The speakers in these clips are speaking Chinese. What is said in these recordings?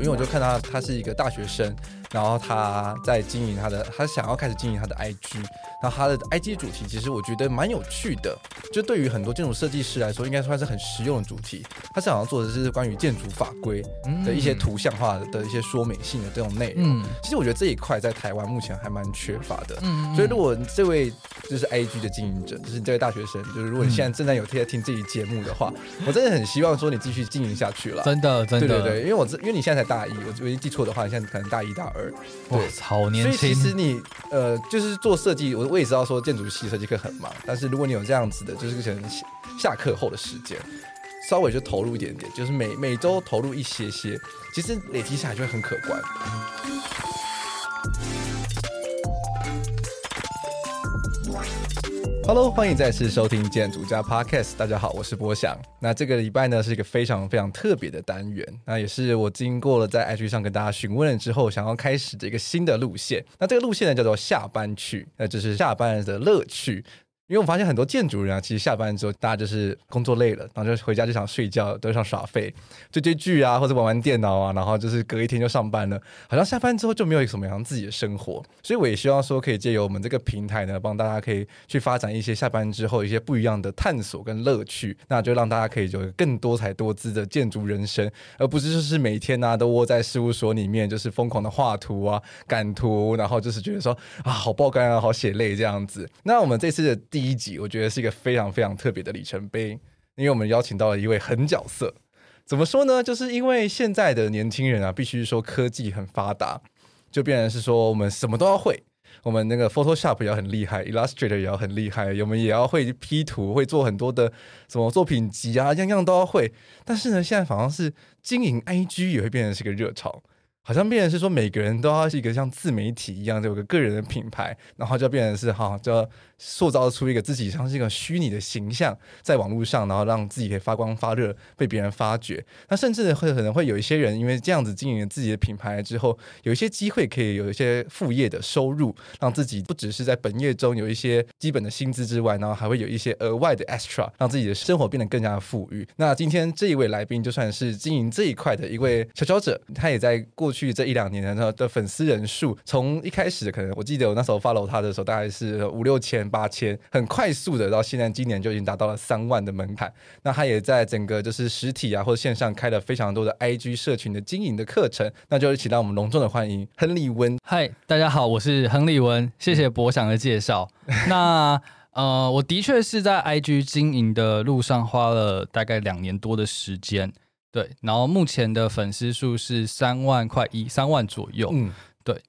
因为我就看到他是一个大学生，然后他在经营他的，他想要开始经营他的 IG。然后他的 IG 主题其实我觉得蛮有趣的，就对于很多建筑设计师来说，应该算是很实用的主题。他想要做的是关于建筑法规的一些图像化的一些说明性的这种内容。嗯、其实我觉得这一块在台湾目前还蛮缺乏的。嗯、所以如果这位就是 IG 的经营者，就是这位大学生，就是如果你现在正在有在听这一节目的话，嗯、我真的很希望说你继续经营下去了。真的，真的，对对对，因为我因为你现在才大一，我唯一记错的话，你现在可能大一大二。对，好年轻。所以其实你呃，就是做设计，我我也知道说建筑系设计课很忙，但是如果你有这样子的，就是可能下课后的时间，稍微就投入一点点，就是每每周投入一些些，其实累积下来就会很可观。Hello，欢迎再次收听建筑家 Podcast。大家好，我是波翔。那这个礼拜呢是一个非常非常特别的单元，那也是我经过了在 IG 上跟大家询问了之后，想要开始的一个新的路线。那这个路线呢叫做下班趣，那就是下班的乐趣。因为我发现很多建筑人啊，其实下班之后，大家就是工作累了，然后就回家就想睡觉，都想耍废，追追剧啊，或者玩玩电脑啊，然后就是隔一天就上班了，好像下班之后就没有什么样自己的生活。所以我也希望说，可以借由我们这个平台呢，帮大家可以去发展一些下班之后一些不一样的探索跟乐趣，那就让大家可以有更多彩多姿的建筑人生，而不是就是每天呢、都窝在事务所里面，就是疯狂的画图啊、赶图，然后就是觉得说啊好爆肝啊、好血泪这样子。那我们这次的。第一集我觉得是一个非常非常特别的里程碑，因为我们邀请到了一位狠角色。怎么说呢？就是因为现在的年轻人啊，必须说科技很发达，就变成是说我们什么都要会。我们那个 Photoshop 也要很厉害，Illustrator 也要很厉害，我们也要会 P 图，会做很多的什么作品集啊，样样都要会。但是呢，现在好像是经营 IG 也会变成是一个热潮。好像变成是说，每个人都要是一个像自媒体一样，有个个人的品牌，然后就变成是哈，就要塑造出一个自己像是一个虚拟的形象，在网络上，然后让自己可以发光发热，被别人发掘。那甚至会可能会有一些人，因为这样子经营自己的品牌之后，有一些机会可以有一些副业的收入，让自己不只是在本业中有一些基本的薪资之外，然后还会有一些额外的 extra，让自己的生活变得更加富裕。那今天这一位来宾，就算是经营这一块的一位佼佼者，他也在过去。去这一两年的的粉丝人数，从一开始可能，我记得我那时候 follow 他的时候，大概是五六千、八千，很快速的到现在今年就已经达到了三万的门槛。那他也在整个就是实体啊或者线上开了非常多的 IG 社群的经营的课程。那就一起让我们隆重的欢迎亨利温。嗨，大家好，我是亨利温，谢谢博翔的介绍。那呃，我的确是在 IG 经营的路上花了大概两年多的时间。对，然后目前的粉丝数是三万块一，三万左右。嗯，对，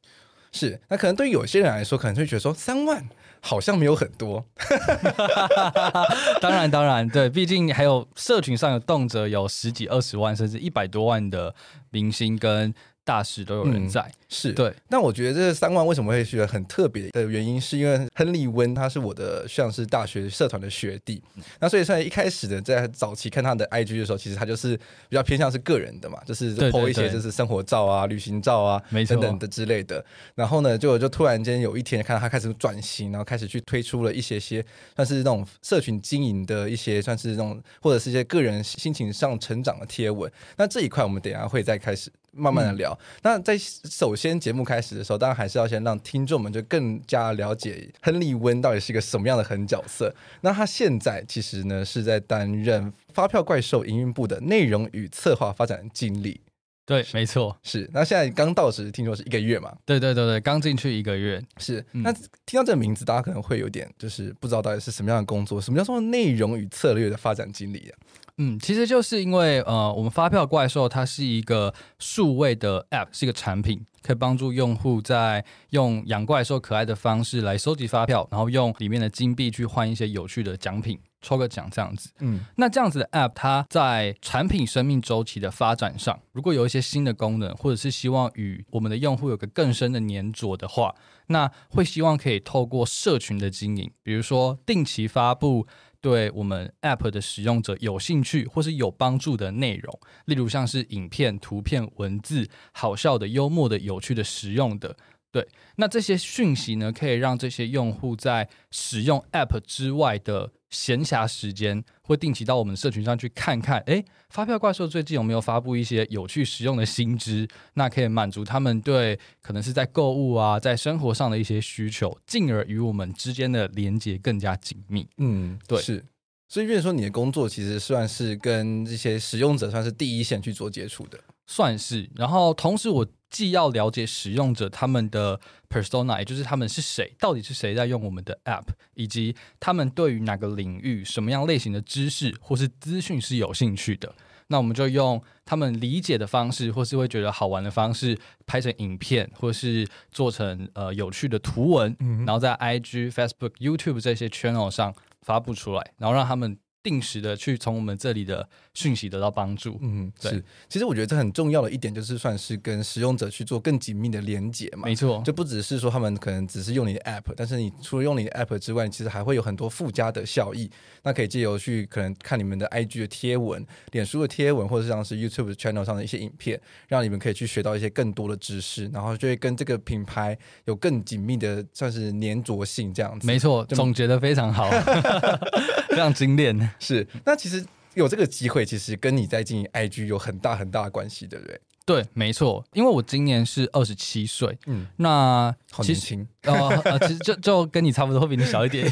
是。那可能对于有些人来说，可能会觉得说三万好像没有很多。当然，当然，对，毕竟还有社群上有动辄有十几、二十万，甚至一百多万的明星跟。大使都有人在，嗯、是对。那我觉得这三万为什么会觉得很特别的原因，是因为亨利温他是我的像是大学社团的学弟，嗯、那所以算一开始的在早期看他的 IG 的时候，其实他就是比较偏向是个人的嘛，就是 po 一些就是生活照啊、旅行照啊等等的之类的。然后呢，就就突然间有一天看到他开始转型，然后开始去推出了一些些算是那种社群经营的一些算是那种或者是一些个人心情上成长的贴文。那这一块我们等一下会再开始。慢慢的聊。嗯、那在首先节目开始的时候，当然还是要先让听众们就更加了解亨利温到底是一个什么样的狠角色。那他现在其实呢是在担任发票怪兽营运部的内容与策划发展经理。对，没错，是。那现在刚到时听说是一个月嘛？对对对对，刚进去一个月。是。嗯、那听到这个名字，大家可能会有点就是不知道到底是什么样的工作，什么叫做内容与策略的发展经理啊？嗯，其实就是因为呃，我们发票怪兽它是一个数位的 App，是一个产品，可以帮助用户在用养怪兽可爱的方式来收集发票，然后用里面的金币去换一些有趣的奖品，抽个奖这样子。嗯，那这样子的 App，它在产品生命周期的发展上，如果有一些新的功能，或者是希望与我们的用户有个更深的粘着的话，那会希望可以透过社群的经营，比如说定期发布。对我们 App 的使用者有兴趣或是有帮助的内容，例如像是影片、图片、文字，好笑的、幽默的、有趣的、实用的，对，那这些讯息呢，可以让这些用户在使用 App 之外的闲暇时间，会定期到我们社群上去看看，哎，发票怪兽最近有没有发布一些有趣实用的新知？那可以满足他们对可能是在购物啊，在生活上的一些需求，进而与我们之间的连接更加紧密。嗯，对，是。所以，变成说你的工作其实算是跟这些使用者算是第一线去做接触的，算是。然后，同时我既要了解使用者他们的 persona，也就是他们是谁，到底是谁在用我们的 app，以及他们对于哪个领域、什么样类型的知识或是资讯是有兴趣的。那我们就用他们理解的方式，或是会觉得好玩的方式，拍成影片，或是做成呃有趣的图文，嗯、然后在 IG、Facebook、YouTube 这些 channel 上。发布出来，然后让他们定时的去从我们这里的讯息得到帮助。嗯，是。其实我觉得这很重要的一点就是，算是跟使用者去做更紧密的连接嘛。没错，就不只是说他们可能只是用你的 app，但是你除了用你的 app 之外，其实还会有很多附加的效益。那可以借由去可能看你们的 IG 的贴文、脸书的贴文，或者是像是 YouTube channel 上的一些影片，让你们可以去学到一些更多的知识，然后就会跟这个品牌有更紧密的算是粘着性这样子。没错，总结得非常好。非常精炼，是。那其实有这个机会，其实跟你在经营 IG 有很大很大的关系，对不对？对，没错。因为我今年是二十七岁，嗯，那好年轻哦、呃。其实就就跟你差不多，会比你小一点。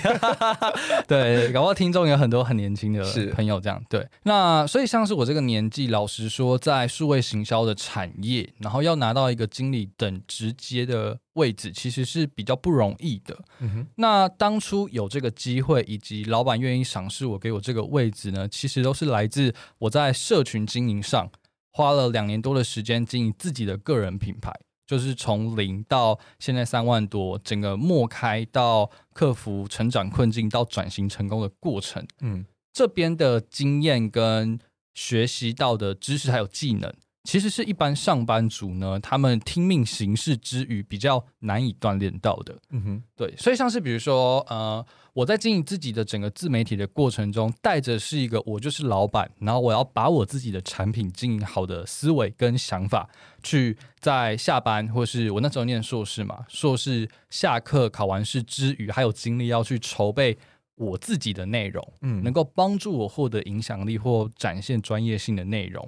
对，搞不好听众有很多很年轻的朋友，这样对。那所以像是我这个年纪，老实说，在数位行销的产业，然后要拿到一个经理等直接的位置，其实是比较不容易的。嗯哼。那当初有这个机会，以及老板愿意赏识我，给我这个位置呢，其实都是来自我在社群经营上。花了两年多的时间经营自己的个人品牌，就是从零到现在三万多，整个末开到克服成长困境到转型成功的过程。嗯，这边的经验跟学习到的知识还有技能，其实是一般上班族呢，他们听命行事之余比较难以锻炼到的。嗯哼，对，所以像是比如说，呃，我在经营自己的整个自媒体的过程中，带着是一个我就是老板，然后我要把我自己的产品经营好的思维跟想法，去在下班或是我那时候念硕士嘛，硕士下课考完试之余，还有精力要去筹备我自己的内容，嗯，能够帮助我获得影响力或展现专业性的内容。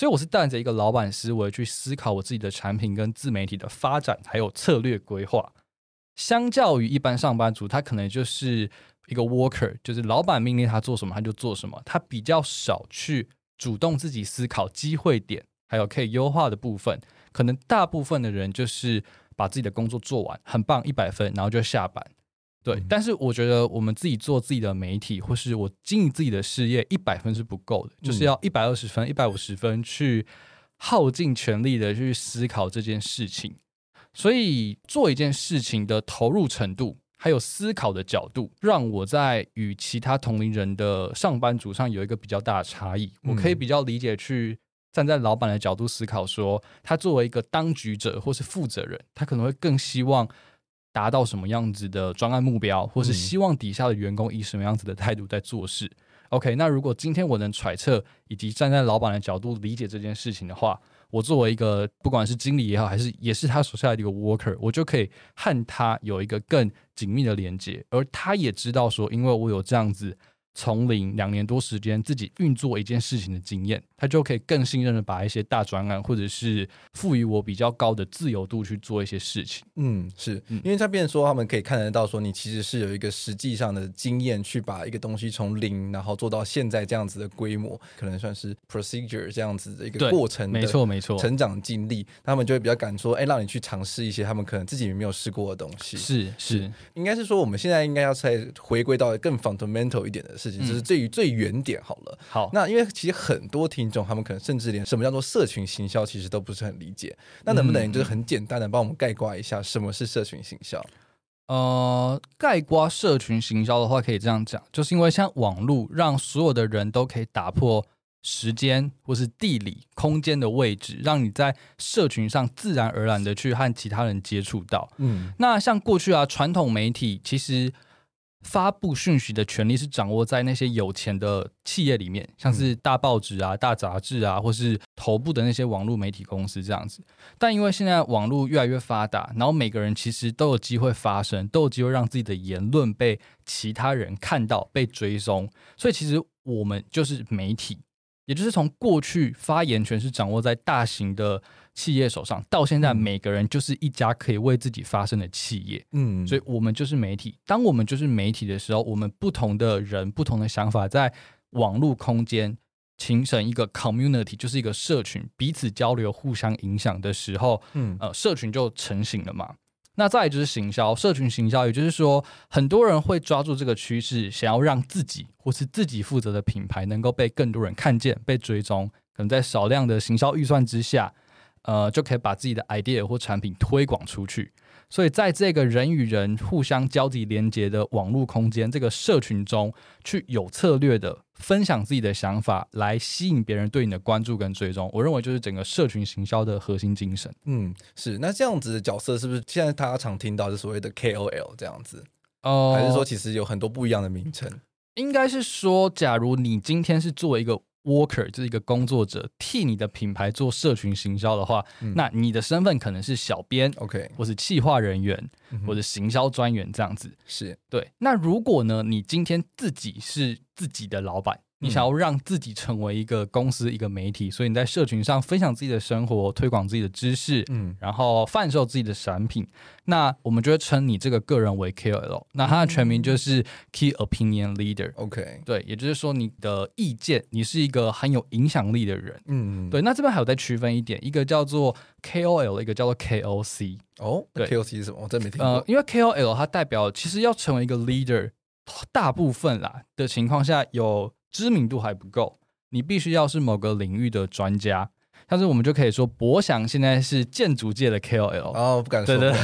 所以我是带着一个老板思维去思考我自己的产品跟自媒体的发展，还有策略规划。相较于一般上班族，他可能就是一个 worker，就是老板命令他做什么他就做什么，他比较少去主动自己思考机会点，还有可以优化的部分。可能大部分的人就是把自己的工作做完，很棒，一百分，然后就下班。对，嗯、但是我觉得我们自己做自己的媒体，或是我经营自己的事业，一百分是不够的，就是要一百二十分、一百五十分去耗尽全力的去思考这件事情。所以做一件事情的投入程度，还有思考的角度，让我在与其他同龄人的上班族上有一个比较大的差异。我可以比较理解去站在老板的角度思考说，说他作为一个当局者或是负责人，他可能会更希望。达到什么样子的专案目标，或是希望底下的员工以什么样子的态度在做事。嗯。OK，那如果今天我能揣测以及站在老板的角度理解这件事情的话，我作为一个不管是经理也好，还是也是他手下的一个 worker，我就可以和他有一个更紧密的连接，而他也知道说，因为我有这样子。从零两年多时间自己运作一件事情的经验，他就可以更信任的把一些大专案，或者是赋予我比较高的自由度去做一些事情。嗯，是因为他变说他们可以看得到说你其实是有一个实际上的经验去把一个东西从零然后做到现在这样子的规模，可能算是 procedure 这样子的一个过程。没错没错，成长经历，他们就会比较敢说，哎，让你去尝试一些他们可能自己没有试过的东西。是是，是，应该是说我们现在应该要再回归到更 fundamental 一点的。事情就是最于最原点好了。好，那因为其实很多听众他们可能甚至连什么叫做社群行销其实都不是很理解。那能不能就是很简单的帮我们概括一下什么是社群行销？呃，概括社群行销的话，可以这样讲，就是因为像网络让所有的人都可以打破时间或是地理空间的位置，让你在社群上自然而然的去和其他人接触到。嗯，那像过去啊，传统媒体其实。发布讯息的权利是掌握在那些有钱的企业里面，像是大报纸啊、大杂志啊，或是头部的那些网络媒体公司这样子。但因为现在网络越来越发达，然后每个人其实都有机会发声，都有机会让自己的言论被其他人看到、被追踪。所以其实我们就是媒体，也就是从过去发言权是掌握在大型的。企业手上到现在，每个人就是一家可以为自己发声的企业。嗯，所以我们就是媒体。当我们就是媒体的时候，我们不同的人、不同的想法，在网络空间形成一个 community，就是一个社群，彼此交流、互相影响的时候，嗯，呃，社群就成型了嘛。那再来就是行销，社群行销，也就是说，很多人会抓住这个趋势，想要让自己或是自己负责的品牌能够被更多人看见、被追踪。可能在少量的行销预算之下。呃，就可以把自己的 idea 或产品推广出去。所以，在这个人与人互相交集连接的网络空间，这个社群中，去有策略的分享自己的想法，来吸引别人对你的关注跟追踪。我认为，就是整个社群行销的核心精神。嗯，是。那这样子的角色，是不是现在大家常听到的所谓的 KOL 这样子？哦、呃，还是说其实有很多不一样的名称？应该是说，假如你今天是作为一个 Worker 就是一个工作者，替你的品牌做社群行销的话，嗯、那你的身份可能是小编，OK，或是企划人员，嗯、或者行销专员这样子。是对。那如果呢，你今天自己是自己的老板。你想要让自己成为一个公司、一个媒体，所以你在社群上分享自己的生活，推广自己的知识，嗯，然后贩售自己的产品。那我们就会称你这个个人为 KOL。那它的全名就是 Key Opinion Leader。OK，对，也就是说你的意见，你是一个很有影响力的人。嗯，对。那这边还有再区分一点，一个叫做 KOL，一个叫做 KOC。哦，对，KOC 是什么？我真没听过。呃，因为 KOL 它代表其实要成为一个 leader，大部分啦的情况下有。知名度还不够，你必须要是某个领域的专家。但是我们就可以说，博翔现在是建筑界的 KOL 哦，不敢说。对对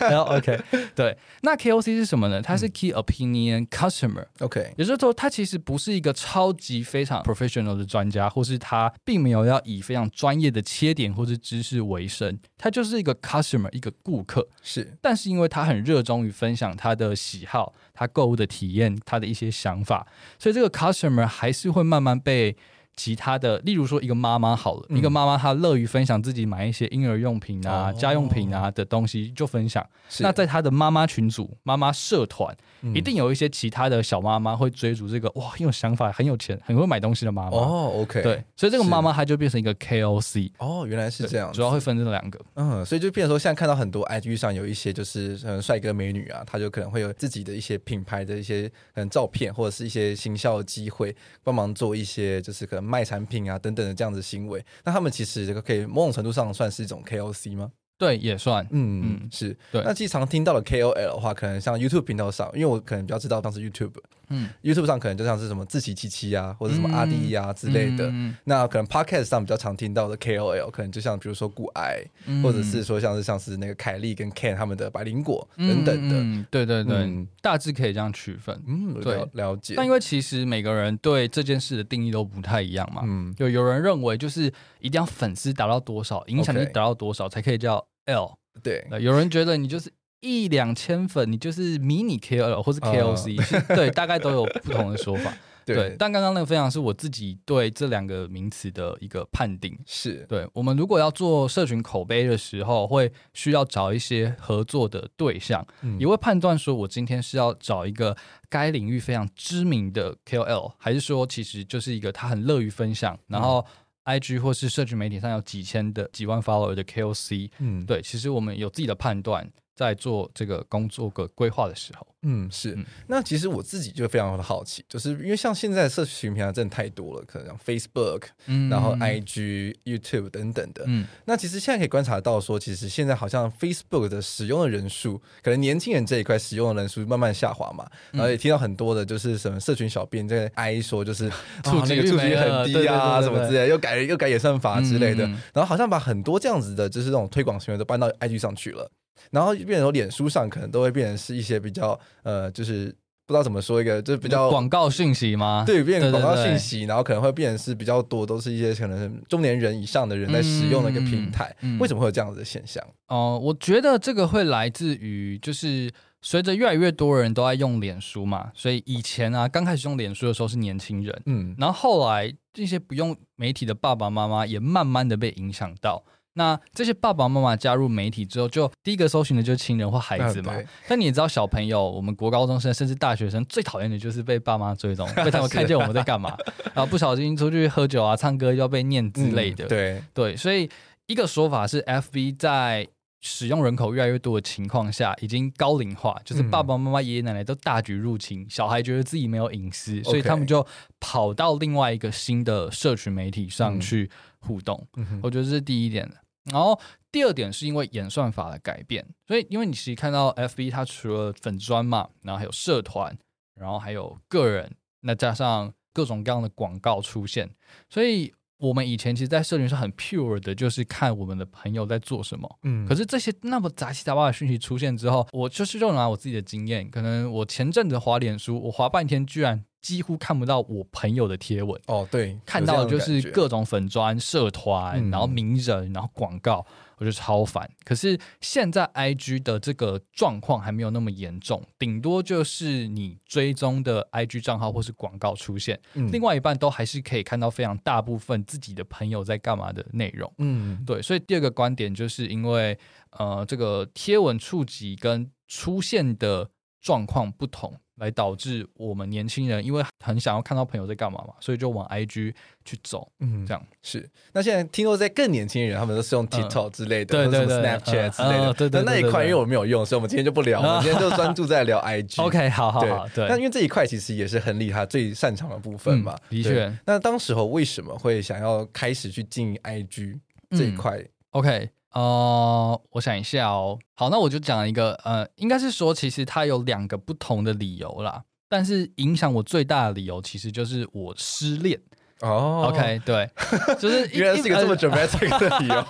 对，OK，对。那 KOC 是什么呢？它是 Key Opinion Customer，OK，、嗯、也就是说，他其实不是一个超级非常 professional 的专家，或是他并没有要以非常专业的切点或是知识为生，他就是一个 customer，一个顾客。是，但是因为他很热衷于分享他的喜好、他购物的体验、他的一些想法，所以这个 customer 还是会慢慢被。其他的，例如说一个妈妈好了，嗯、一个妈妈她乐于分享自己买一些婴儿用品啊、哦、家用品啊的东西就分享。那在她的妈妈群组、妈妈社团，嗯、一定有一些其他的小妈妈会追逐这个哇，很有想法、很有钱、很会买东西的妈妈。哦，OK，对，所以这个妈妈她就变成一个 KOC。哦，原来是这样，主要会分这两个。嗯，所以就变成说，现在看到很多 IG 上有一些就是嗯帅哥美女啊，他就可能会有自己的一些品牌的一些嗯照片，或者是一些行销的机会，帮忙做一些就是可能。卖产品啊等等的这样子行为，那他们其实这个可以某种程度上算是一种 KOC 吗？对，也算，嗯嗯，是对。那其实常听到的 KOL 的话，可能像 YouTube 频道上，因为我可能比较知道当时 YouTube，嗯，YouTube 上可能就像是什么志祺七七啊，或者什么阿迪呀之类的。嗯、那可能 Podcast 上比较常听到的 KOL，可能就像比如说股癌，嗯、或者是说像是像是那个凯莉跟 Ken 他们的百灵果等等的。嗯、对对对，嗯、大致可以这样区分。嗯，对，了，了解。但因为其实每个人对这件事的定义都不太一样嘛。嗯，就有人认为就是一定要粉丝达到多少，影响力达到多少才可以叫。L 对，有人觉得你就是一两千粉，你就是迷你 KOL 或是 KOC，、uh, 对，大概都有不同的说法。对，对，但刚刚那个分享是我自己对这两个名词的一个判定。是，对，我们如果要做社群口碑的时候，会需要找一些合作的对象，嗯、也会判断说我今天是要找一个该领域非常知名的 KOL，还是说其实就是一个他很乐于分享，然后。IG 或是社群媒体上有几千的几万 follower 的 KOC，嗯，对，其实我们有自己的判断。在做这个工作个规划的时候，嗯，是。嗯、那其实我自己就非常的好奇，就是因为像现在的社群平台真的太多了，可能像 Facebook，嗯，然后 IG、YouTube 等等的，嗯，那其实现在可以观察到说，其实现在好像 Facebook 的使用的人数，可能年轻人这一块使用的人数慢慢下滑嘛，嗯、然后也听到很多的就是什么社群小编在哀说，就是啊那个触及很低啊，什么之类，又改又改演算法之类的，嗯、然后好像把很多这样子的，就是这种推广行为都搬到 IG 上去了。然后变成说，脸书上可能都会变成是一些比较呃，就是不知道怎么说一个，就是比较广告讯息吗？对，变成广告讯息，然后可能会变成是比较多，都是一些可能中年人以上的人在使用的一个平台。嗯嗯、为什么会有这样子的现象？哦、呃，我觉得这个会来自于就是随着越来越多人都在用脸书嘛，所以以前啊，刚开始用脸书的时候是年轻人，嗯，然后后来这些不用媒体的爸爸妈妈也慢慢的被影响到。那这些爸爸妈妈加入媒体之后，就第一个搜寻的就是亲人或孩子嘛。但你也知道，小朋友，我们国高中生甚至大学生最讨厌的就是被爸妈追踪，被他们看见我们在干嘛，然后不小心出去喝酒啊、唱歌要被念之类的。对对，所以一个说法是，FB 在使用人口越来越多的情况下，已经高龄化，就是爸爸妈妈、爷爷奶奶都大举入侵，小孩觉得自己没有隐私，所以他们就跑到另外一个新的社群媒体上去互动。我觉得这是第一点。然后第二点是因为演算法的改变，所以因为你其实看到 FB 它除了粉砖嘛，然后还有社团，然后还有个人，那加上各种各样的广告出现，所以我们以前其实，在社群上很 pure 的，就是看我们的朋友在做什么。嗯，可是这些那么杂七杂八的讯息出现之后，我就是就拿我自己的经验，可能我前阵子滑脸书，我滑半天居然。几乎看不到我朋友的贴文。哦，对，看到的就是各种粉砖、社团，嗯、然后名人，然后广告，我就超烦。可是现在 IG 的这个状况还没有那么严重，顶多就是你追踪的 IG 账号或是广告出现，嗯、另外一半都还是可以看到非常大部分自己的朋友在干嘛的内容。嗯，对，所以第二个观点就是因为呃，这个贴文触及跟出现的状况不同。来导致我们年轻人因为很想要看到朋友在干嘛嘛，所以就往 IG 去走。嗯，这样是。那现在听说在更年轻人，他们都是用 TikTok 之类的，对对对，Snapchat 之类的。对对。那一块因为我没有用，所以我们今天就不聊。我们今天就专注在聊 IG。OK，好好好。对。那因为这一块其实也是亨利他最擅长的部分嘛。的确。那当时候为什么会想要开始去经营 IG 这一块？OK。呃，我想一下哦。好，那我就讲一个，呃，应该是说，其实它有两个不同的理由啦。但是影响我最大的理由，其实就是我失恋。哦、oh.，OK，对，就是原来是一个这么准备这个的理由。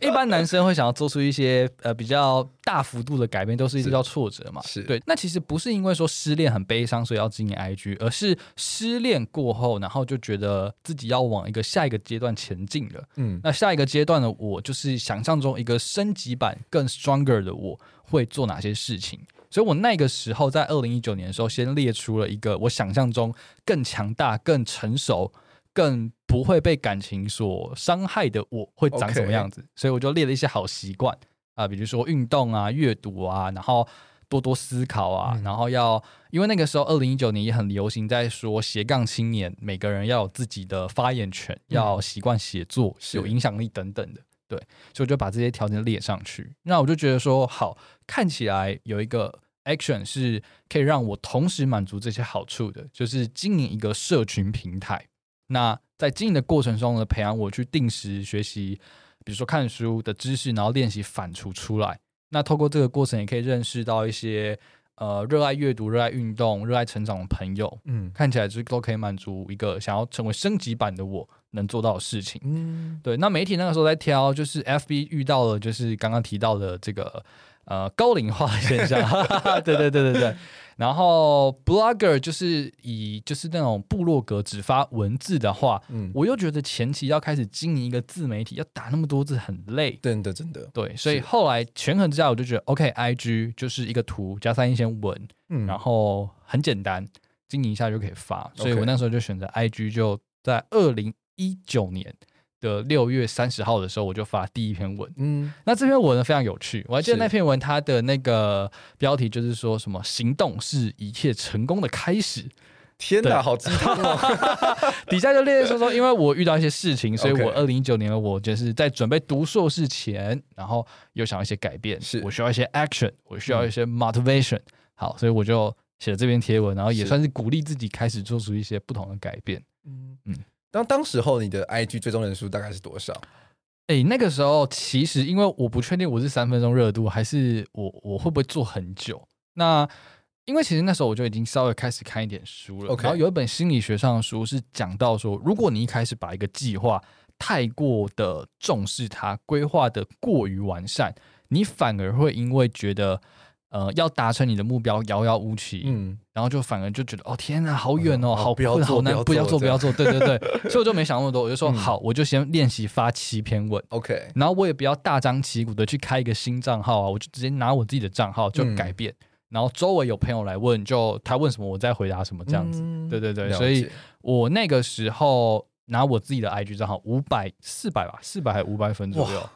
一般男生会想要做出一些呃比较大幅度的改变，都是遇到挫折嘛。是对。那其实不是因为说失恋很悲伤，所以要经营 IG，而是失恋过后，然后就觉得自己要往一个下一个阶段前进了。嗯，那下一个阶段的我，就是想象中一个升级版更 stronger 的我会做哪些事情。所以我那个时候在二零一九年的时候，先列出了一个我想象中更强大、更成熟。更不会被感情所伤害的我会长什么样子所以我就列了一些好习惯啊，比如说运动啊、阅读啊，然后多多思考啊，嗯、然后要因为那个时候二零一九年也很流行在说斜杠青年，每个人要有自己的发言权，嗯、要习惯写作，有影响力等等的。对，所以我就把这些条件列上去。那我就觉得说，好，看起来有一个 action 是可以让我同时满足这些好处的，就是经营一个社群平台。那在经营的过程中呢，培养我去定时学习，比如说看书的知识，然后练习反刍出来。那透过这个过程，也可以认识到一些呃热爱阅读、热爱运动、热爱成长的朋友。嗯，看起来就都可以满足一个想要成为升级版的我能做到的事情。嗯，对。那媒体那个时候在挑，就是 FB 遇到了，就是刚刚提到的这个呃高龄化的现象。对对对对对。然后，blogger 就是以就是那种部落格只发文字的话，嗯，我又觉得前期要开始经营一个自媒体，要打那么多字很累，真的真的。对，所以后来权衡之下，我就觉得 OK，IG 就是一个图加上一些文，嗯，然后很简单，经营一下就可以发，所以我那时候就选择 IG，就在二零一九年。的六月三十号的时候，我就发第一篇文。嗯，那这篇文呢非常有趣，我还记得那篇文它的那个标题就是说什么“行动是一切成功的开始”。天哪，好鸡汤哦！底下就列说说，因为我遇到一些事情，所以我二零一九年的我就是在准备读硕士前，然后又想要一些改变，是我需要一些 action，我需要一些 motivation。嗯、好，所以我就写了这篇贴文，然后也算是鼓励自己开始做出一些不同的改变。嗯嗯。当当时候你的 IG 追踪人数大概是多少？哎、欸，那个时候其实因为我不确定我是三分钟热度还是我我会不会做很久。那因为其实那时候我就已经稍微开始看一点书了，Okay. 然后有一本心理学上的书是讲到说，如果你一开始把一个计划太过的重视它，规划的过于完善，你反而会因为觉得。呃，要达成你的目标遥遥无期，嗯，然后就反而就觉得哦天哪，好远哦，嗯、好不要做，难，不要做，不要做，对对对，所以我就没想那么多，我就说、嗯、好，我就先练习发七篇文，OK，然后我也不要大张旗鼓的去开一个新账号啊，我就直接拿我自己的账号就改变，嗯、然后周围有朋友来问，就他问什么我再回答什么这样子。嗯、对对对，所以我那个时候拿我自己的 IG 账号五百四百吧，四百还五百粉左右。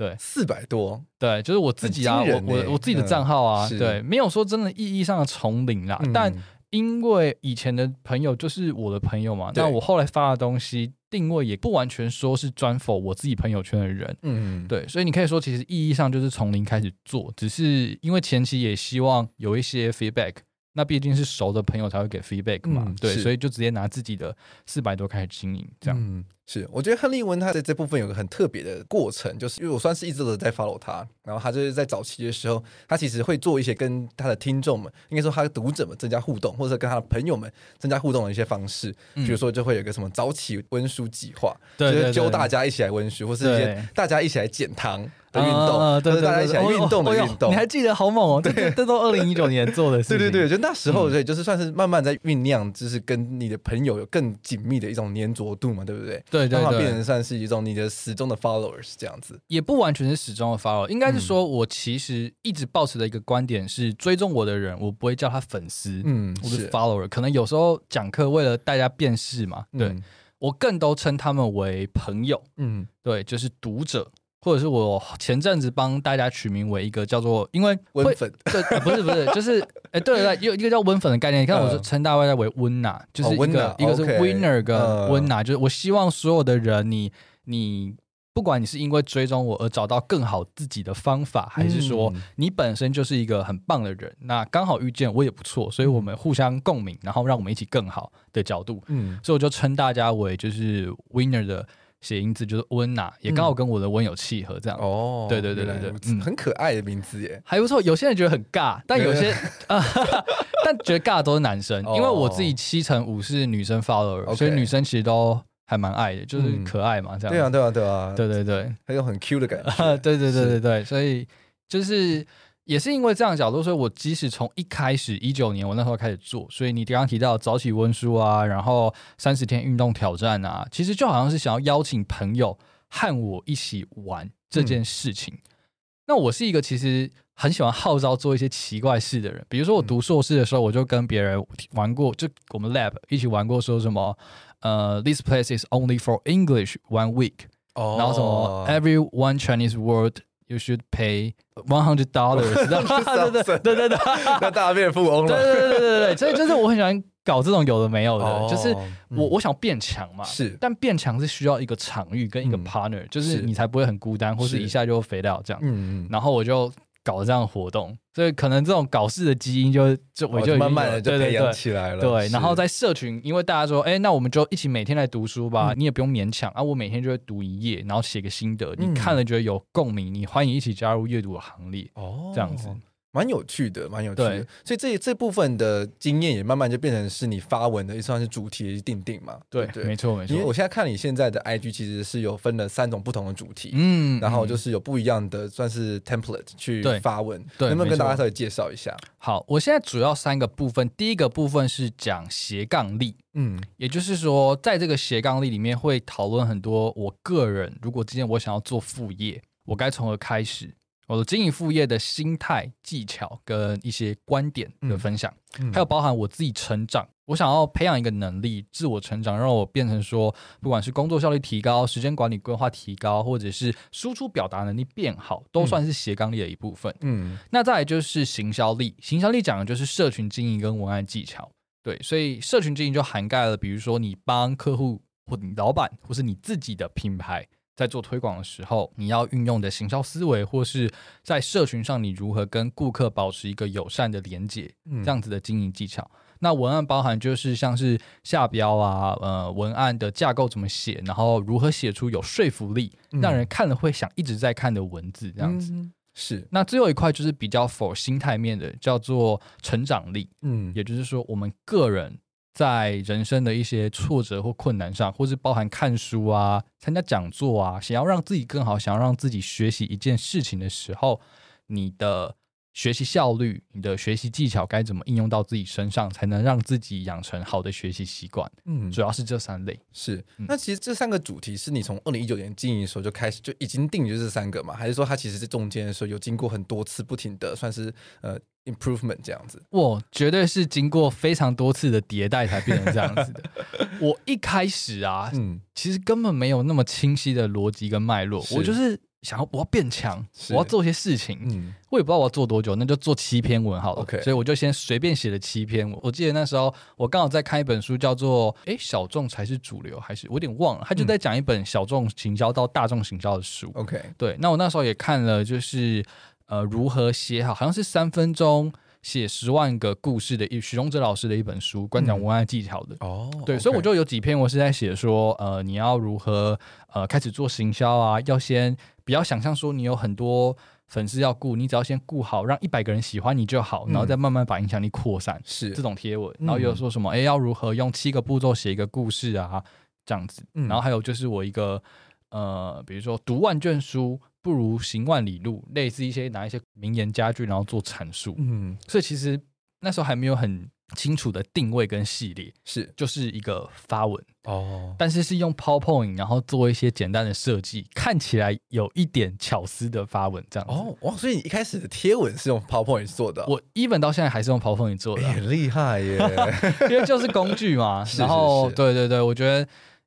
对，四百多，对，就是我自己啊，我我我自己的账号啊，嗯、对，没有说真的意义上的从零啦，嗯、但因为以前的朋友就是我的朋友嘛，对。那我后来发的东西定位也不完全说是专 for 我自己朋友圈的人，嗯，对，所以你可以说其实意义上就是从零开始做，只是因为前期也希望有一些 feedback。那毕竟是熟的朋友才会给 feedback 嘛，嗯、对，所以就直接拿自己的四百多开始经营，这样。嗯，是，我觉得亨利文他在这部分有个很特别的过程，就是因为我算是一直都在 follow 他，然后他就是在早期的时候，他其实会做一些跟他的听众们，应该说他的读者们增加互动，或者跟他的朋友们增加互动的一些方式，比如说就会有个什么早起温书计划，嗯、就是揪大家一起来温书，或是一些大家一起来减糖。的运动，对对对，大家一起来运动的运动，你还记得好猛哦！对，这都二零一九年做的事情。对对对，就那时候，对，就是算是慢慢在酝酿，就是跟你的朋友有更紧密的一种粘着度嘛，对不对？对对对，变成算是一种你的始终的 followers 这样子。也不完全是始终的 follower，应该是说我其实一直保持的一个观点是，追踪我的人，我不会叫他粉丝，嗯，我是 follower。可能有时候讲课为了大家辨识嘛，对，我更都称他们为朋友，嗯，对，就是读者。或者是我前阵子帮大家取名为一个叫做，因为温粉，对，不是不是，就是哎，对对，有一个叫温粉的概念。你看，我是称大家为温呐，就是一个一个是 winner 跟温呐，就是我希望所有的人，你你不管你是因为追踪我而找到更好自己的方法，还是说你本身就是一个很棒的人，那刚好遇见我也不错，所以我们互相共鸣，然后让我们一起更好的角度，嗯，所以我就称大家为就是 winner 的。谐音字就是温拿，也刚好跟我的温有契合，这样哦。对对对对对，嗯，很可爱的名字耶，还不错。有些人觉得很尬，但有些 啊，但觉得尬的都是男生，因为我自己七成五是女生 follower，所以女生其实都还蛮爱的，就是可爱嘛，这样。对啊对啊对啊，对对对，还有很 Q 的感觉。对对对对对，所以就是。也是因为这样的角度，所以我即使从一开始一九年我那时候开始做，所以你刚刚提到早起温书啊，然后三十天运动挑战啊，其实就好像是想要邀请朋友和我一起玩这件事情。嗯、那我是一个其实很喜欢号召做一些奇怪事的人，比如说我读硕士的时候，我就跟别人玩过，就我们 lab 一起玩过，说什么呃，this place is only for English one week，、哦、然后什么 every one Chinese word。You should pay one hundred dollars，对对对对对，那大家变富翁了。对对对对对，所以就是我很喜欢搞这种有的没有的，就是我我想变强嘛。是，但变强是需要一个场域跟一个 partner，就是你才不会很孤单，或是一下就飞掉这样。嗯嗯，然后我就。搞这样的活动，所以可能这种搞事的基因就就我就慢慢的就培养起来了。对，然后在社群，因为大家说，哎，那我们就一起每天来读书吧，你也不用勉强啊，我每天就会读一页，然后写个心得，你看了觉得有共鸣，你欢迎一起加入阅读的行列。哦，这样子。蛮有趣的，蛮有趣的，所以这这部分的经验也慢慢就变成是你发文的也算是主题的定定嘛。对对，没错没错。因为我现在看你现在的 IG 其实是有分了三种不同的主题，嗯，然后就是有不一样的算是 template 去发文，对，能不能跟大家稍微介绍一下？好，我现在主要三个部分，第一个部分是讲斜杠力，嗯，也就是说在这个斜杠力里面会讨论很多我个人，如果今天我想要做副业，我该从何开始？我的经营副业的心态、技巧跟一些观点的分享，嗯嗯、还有包含我自己成长，我想要培养一个能力，自我成长，让我变成说，不管是工作效率提高、时间管理规划提高，或者是输出表达能力变好，都算是斜杠力的一部分。嗯，那再来就是行销力，行销力讲的就是社群经营跟文案技巧。对，所以社群经营就涵盖了，比如说你帮客户或你老板，或是你自己的品牌。在做推广的时候，你要运用的行销思维，或是在社群上你如何跟顾客保持一个友善的连接，嗯、这样子的经营技巧。那文案包含就是像是下标啊，呃，文案的架构怎么写，然后如何写出有说服力，嗯、让人看了会想一直在看的文字，这样子。嗯、是。那最后一块就是比较 for 心态面的，叫做成长力。嗯，也就是说我们个人。在人生的一些挫折或困难上，或是包含看书啊、参加讲座啊，想要让自己更好，想要让自己学习一件事情的时候，你的学习效率，你的学习技巧该怎么应用到自己身上，才能让自己养成好的学习习惯？嗯，主要是这三类。是，那其实这三个主题是你从二零一九年经营的时候就开始就已经定就是这三个嘛？还是说它其实是中间的时候有经过很多次不停的算是呃 improvement 这样子？我绝对是经过非常多次的迭代才变成这样子的。我一开始啊，嗯，其实根本没有那么清晰的逻辑跟脉络，我就是。想要我要变强，我要做些事情，嗯，我也不知道我要做多久，那就做七篇文好了。OK，所以我就先随便写了七篇。我记得那时候我刚好在看一本书，叫做“诶，小众才是主流”，还是我有点忘了。他就在讲一本小众行销到大众行销的书。OK，对，那我那时候也看了，就是呃，如何写好，好像是三分钟写十万个故事的一许荣哲老师的一本书，关讲文案技巧的。哦，对，所以我就有几篇我是在写说，呃，你要如何呃开始做行销啊，要先。不要想象说你有很多粉丝要顾，你只要先顾好，让一百个人喜欢你就好，然后再慢慢把影响力扩散。是这种贴文，然后又说什么？哎，要如何用七个步骤写一个故事啊？这样子。然后还有就是我一个呃，比如说读万卷书不如行万里路，类似一些拿一些名言佳句，然后做阐述。嗯，所以其实那时候还没有很。清楚的定位跟系列是，就是一个发文。哦，但是是用 PowerPoint，然后做一些简单的设计，看起来有一点巧思的发文这样哦哇，所以你一开始的贴文是用 PowerPoint 做的，我 even 到现在还是用 PowerPoint 做的，很厉害耶，因为就是工具嘛。然后对对对，我觉得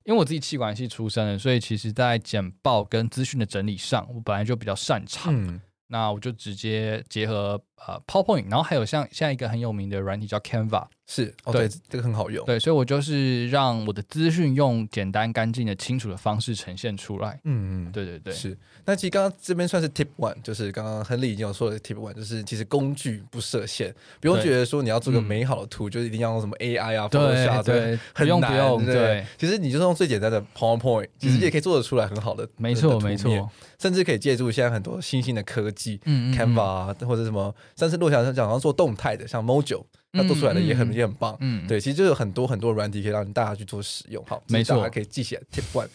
因为我自己气管系出身的，所以其实在简报跟资讯的整理上，我本来就比较擅长。嗯那我就直接结合呃 PowerPoint，然后还有像像一个很有名的软体叫 Canva，是，哦对，对，这个很好用。对，所以我就是让我的资讯用简单、干净的、清楚的方式呈现出来。嗯嗯，对对对，是。那其实刚刚这边算是 Tip One，就是刚刚亨利已经有说的 Tip One，就是其实工具不设限，不用觉得说你要做个美好的图，就一定要用什么 AI 啊、Photoshop，对，很难，不用，对。其实你就是用最简单的 PowerPoint，其实也可以做得出来很好的，没错没错。甚至可以借助现在很多新兴的科技，嗯，Canva 啊，或者什么，但是洛翔讲要做动态的，像 Mojo。那做出来的也很、嗯、也很棒，嗯，对，其实就有很多很多软体可以让大家去做使用，好，没错，还可以记起来 Tip One。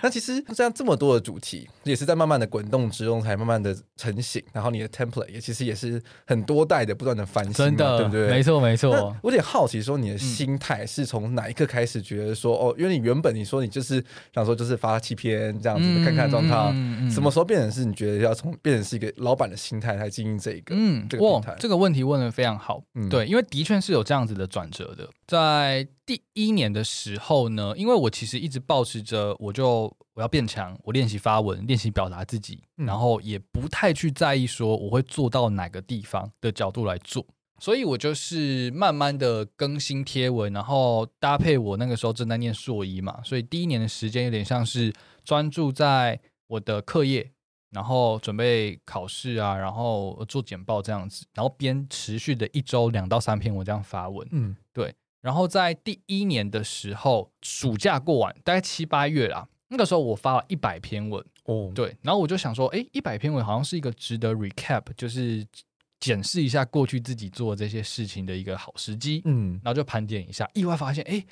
那其实这样这么多的主题，也是在慢慢的滚动之中才慢慢的成型，然后你的 template 也其实也是很多代的不断的翻新，真的，对不对？没错没错。我有点好奇，说你的心态是从哪一刻开始觉得说，哦，因为你原本你说你就是想说就是发七篇这样子，的、看看状态，嗯、什么时候变成是你觉得要从变成是一个老板的心态来经营这一个，嗯，这个平台？这个问题问的非常好，嗯，对，因为的确是有这样子的。转折的，在第一年的时候呢，因为我其实一直保持着，我就我要变强，我练习发文，练习表达自己，嗯、然后也不太去在意说我会做到哪个地方的角度来做，所以我就是慢慢的更新贴文，然后搭配我那个时候正在念硕一嘛，所以第一年的时间有点像是专注在我的课业。然后准备考试啊，然后做简报这样子，然后边持续的一周两到三篇文这样发文，嗯，对。然后在第一年的时候，暑假过完，大概七八月啦，那个时候我发了一百篇文，哦，对。然后我就想说，哎，一百篇文好像是一个值得 recap，就是检视一下过去自己做这些事情的一个好时机，嗯。然后就盘点一下，意外发现，哎，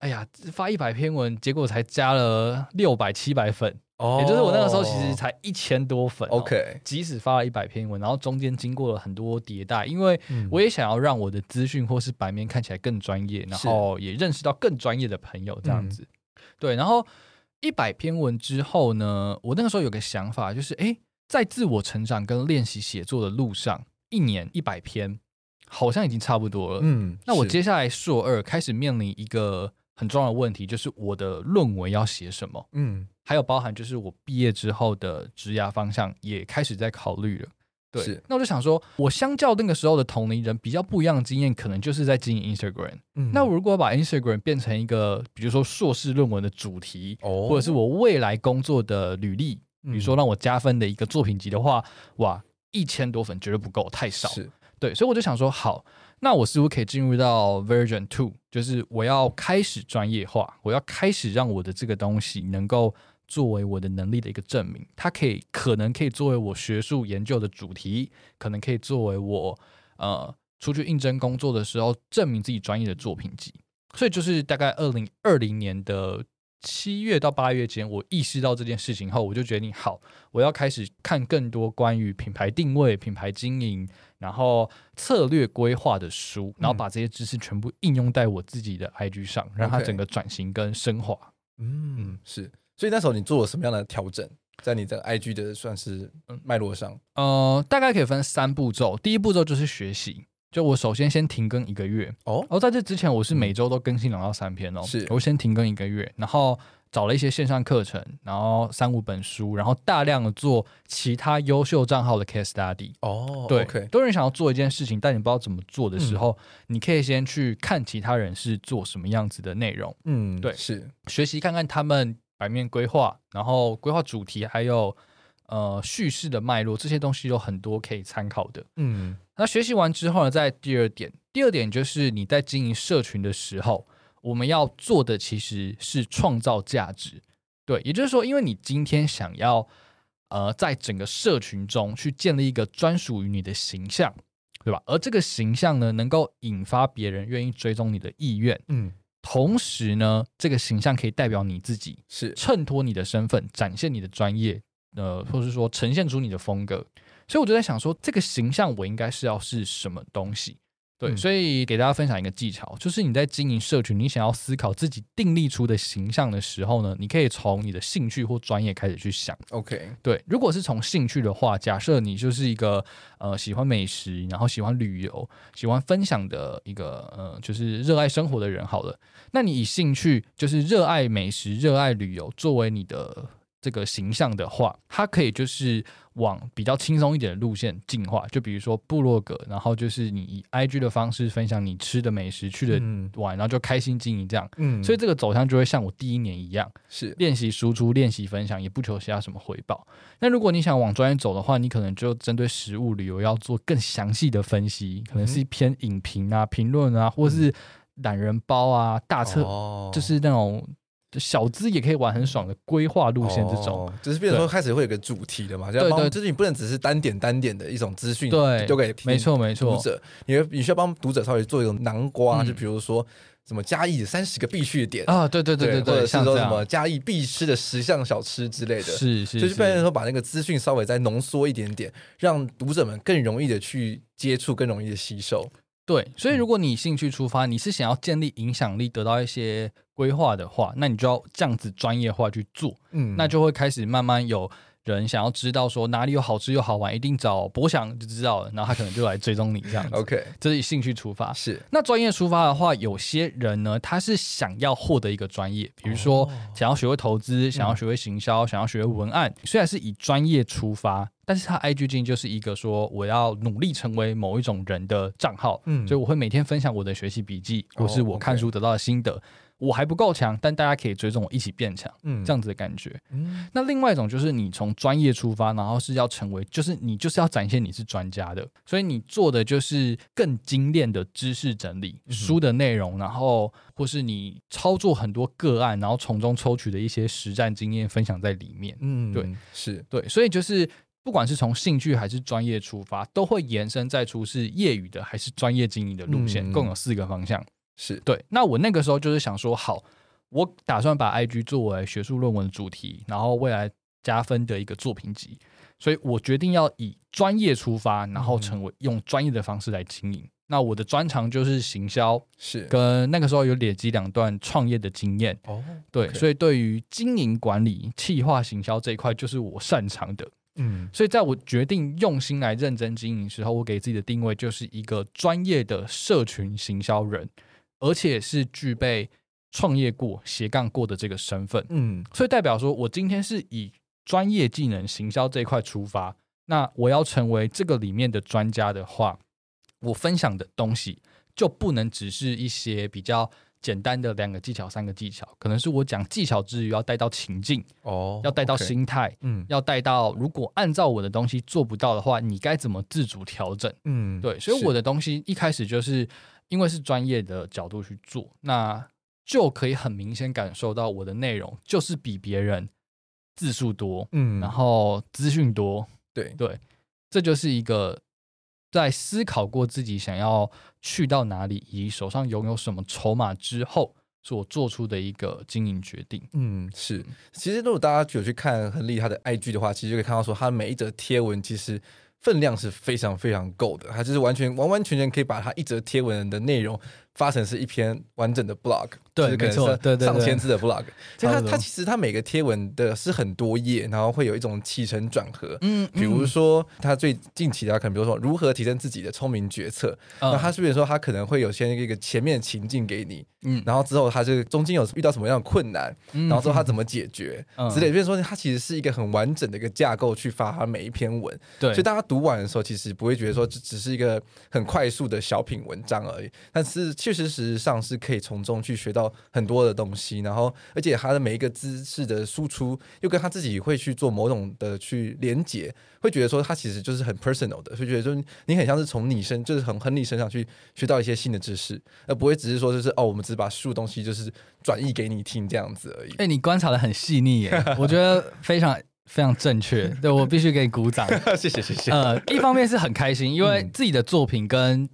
哎呀，发一百篇文，结果才加了六百七百粉。哦也就是我那个时候其实才一千多粉，OK，即使发了一百篇文，然后中间经过了很多迭代，因为我也想要让我的资讯或是版面看起来更专业，然后也认识到更专业的朋友这样子。对，然后一百篇文之后呢，我那个时候有个想法，就是哎，在自我成长跟练习写作的路上，一年一百篇好像已经差不多了。嗯，那我接下来硕二开始面临一个很重要的问题，就是我的论文要写什么？嗯。还有包含就是我毕业之后的职涯方向也开始在考虑了，对。那我就想说，我相较那个时候的同龄人比较不一样的经验，可能就是在经营 Instagram。嗯，那我如果把 Instagram 变成一个，比如说硕士论文的主题，哦，或者是我未来工作的履历，比如说让我加分的一个作品集的话，哇，一千多粉绝对不够，太少。是，对，所以我就想说，好。那我似乎可以进入到 Version Two？就是我要开始专业化，我要开始让我的这个东西能够作为我的能力的一个证明。它可以可能可以作为我学术研究的主题，可能可以作为我呃出去应征工作的时候证明自己专业的作品集。所以就是大概二零二零年的七月到八月间，我意识到这件事情后，我就决定好，我要开始看更多关于品牌定位、品牌经营，然后策略规划的书，然后把这些知识全部应用在我自己的 IG 上，嗯、让它整个转型跟升华。嗯，是。所以那时候你做了什么样的调整，在你的 IG 的算是脉络上？呃，大概可以分三步骤。第一步骤就是学习。就我首先先停更一个月哦，而在这之前我是每周都更新两到三篇哦，是我先停更一个月，然后找了一些线上课程，然后三五本书，然后大量的做其他优秀账号的 case study 哦，对都有人想要做一件事情，但你不知道怎么做的时候，嗯、你可以先去看其他人是做什么样子的内容，嗯，对，是。学习看看他们版面规划，然后规划主题，还有呃叙事的脉络，这些东西有很多可以参考的，嗯。那学习完之后呢，在第二点，第二点就是你在经营社群的时候，我们要做的其实是创造价值。对，也就是说，因为你今天想要呃，在整个社群中去建立一个专属于你的形象，对吧？而这个形象呢，能够引发别人愿意追踪你的意愿。嗯，同时呢，这个形象可以代表你自己，是衬托你的身份，展现你的专业，呃，或是说呈现出你的风格。所以我就在想说，这个形象我应该是要是什么东西？对，嗯、所以给大家分享一个技巧，就是你在经营社群，你想要思考自己定立出的形象的时候呢，你可以从你的兴趣或专业开始去想。OK，对，如果是从兴趣的话，假设你就是一个呃喜欢美食，然后喜欢旅游、喜欢分享的一个呃就是热爱生活的人，好了，那你以兴趣就是热爱美食、热爱旅游作为你的。这个形象的话，它可以就是往比较轻松一点的路线进化，就比如说部落格，然后就是你以 IG 的方式分享你吃的美食、去的玩，然后就开心经营这样。嗯，所以这个走向就会像我第一年一样，是练习输出、练习分享，也不求其他什么回报。那如果你想往专业走的话，你可能就针对食物旅游要做更详细的分析，可能是一篇影评啊、评论啊，或是懒人包啊、大册，就是那种。小资也可以玩很爽的规划路线，这种、哦、就是比如说开始会有个主题的嘛，对。对，就是你不能只是单点单点的一种资讯，对，丢给没错没错。读者，你你需要帮读者稍微做一种南瓜，嗯、就比如说什么嘉义三十个必去的点啊，对对对对对，或者是说什么嘉义必吃的十项小吃之类的，是是，就是变成说把那个资讯稍微再浓缩一点点，让读者们更容易的去接触，更容易的吸收。对，所以如果你兴趣出发，你是想要建立影响力，得到一些规划的话，那你就要这样子专业化去做，嗯，那就会开始慢慢有人想要知道说哪里有好吃又好玩，一定找博翔就知道了，然后他可能就来追踪你这样子。OK，这是以兴趣出发。是，那专业出发的话，有些人呢，他是想要获得一个专业，比如说想要学会投资，想要学会行销，想要学会文案，虽然是以专业出发。但是他 IG 经营就是一个说我要努力成为某一种人的账号，嗯，所以我会每天分享我的学习笔记，或是我看书得到的心得。我还不够强，但大家可以追踪我一起变强，嗯，这样子的感觉。嗯，那另外一种就是你从专业出发，然后是要成为，就是你就是要展现你是专家的，所以你做的就是更精炼的知识整理、嗯、书的内容，然后或是你操作很多个案，然后从中抽取的一些实战经验分享在里面。嗯，对，是对，所以就是。不管是从兴趣还是专业出发，都会延伸再出是业余的还是专业经营的路线，嗯、共有四个方向。是对。那我那个时候就是想说，好，我打算把 IG 作为学术论文的主题，然后未来加分的一个作品集，所以我决定要以专业出发，然后成为用专业的方式来经营。嗯、那我的专长就是行销，是跟那个时候有累积两段创业的经验。哦，对所以对于经营管理、企划、行销这一块，就是我擅长的。嗯，所以在我决定用心来认真经营时候，我给自己的定位就是一个专业的社群行销人，而且是具备创业过、斜杠过的这个身份。嗯，所以代表说我今天是以专业技能行销这一块出发，那我要成为这个里面的专家的话，我分享的东西就不能只是一些比较。简单的两个技巧，三个技巧，可能是我讲技巧之余，要带到情境哦，要带到心态，嗯，要带到如果按照我的东西做不到的话，你该怎么自主调整？嗯，对，所以我的东西一开始就是因为是专业的角度去做，那就可以很明显感受到我的内容就是比别人字数多，嗯，然后资讯多，对对，这就是一个。在思考过自己想要去到哪里，以及手上拥有什么筹码之后，所做出的一个经营决定。嗯，是。其实如果大家有去看恒利他的 IG 的话，其实就可以看到说，他每一则贴文其实分量是非常非常够的，它就是完全完完全全可以把它一则贴文的内容发成是一篇完整的 blog。对，没错，对对，上千字的 blog，所以它它其实它每个贴文的是很多页，然后会有一种起承转合。嗯，比如说他最近期的，可能比如说如何提升自己的聪明决策，那他是不是说他可能会有先一个前面情境给你，嗯，然后之后他就中间有遇到什么样的困难，然后之后他怎么解决之类，比如说他其实是一个很完整的一个架构去发他每一篇文，对，所以大家读完的时候其实不会觉得说这只是一个很快速的小品文章而已，但是确实实际上是可以从中去学到。很多的东西，然后而且他的每一个知识的输出，又跟他自己会去做某种的去连接，会觉得说他其实就是很 personal 的，会觉得说你很像是从你身，就是从亨利身上去学到一些新的知识，而不会只是说就是哦，我们只是把书东西就是转译给你听这样子而已。哎，你观察的很细腻耶，我觉得非常非常正确，对，我必须给你鼓掌，谢谢谢谢。呃，一方面是很开心，因为自己的作品跟。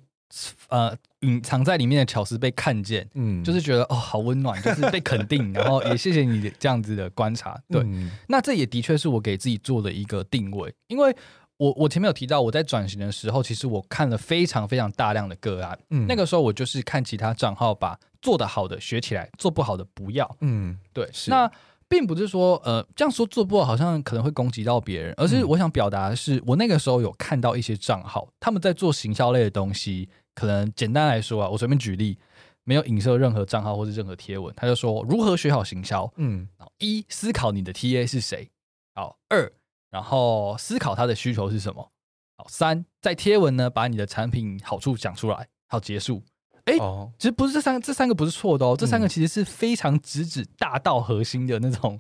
呃，隐藏在里面的巧思被看见，嗯，就是觉得哦，好温暖，就是被肯定，然后也谢谢你这样子的观察，对，嗯、那这也的确是我给自己做的一个定位，因为我我前面有提到，我在转型的时候，其实我看了非常非常大量的个案，嗯，那个时候我就是看其他账号把做得好的学起来，做不好的不要，嗯，对，是。那。并不是说，呃，这样说做不好，好像可能会攻击到别人，而是我想表达的是，我那个时候有看到一些账号，他们在做行销类的东西，可能简单来说啊，我随便举例，没有影射任何账号或是任何贴文，他就说如何学好行销，嗯，一思考你的 TA 是谁，好，二，然后思考他的需求是什么，好，三，在贴文呢把你的产品好处讲出来，好，结束。哎，欸哦、其实不是这三个，这三个不是错的哦，这三个其实是非常直指大道核心的那种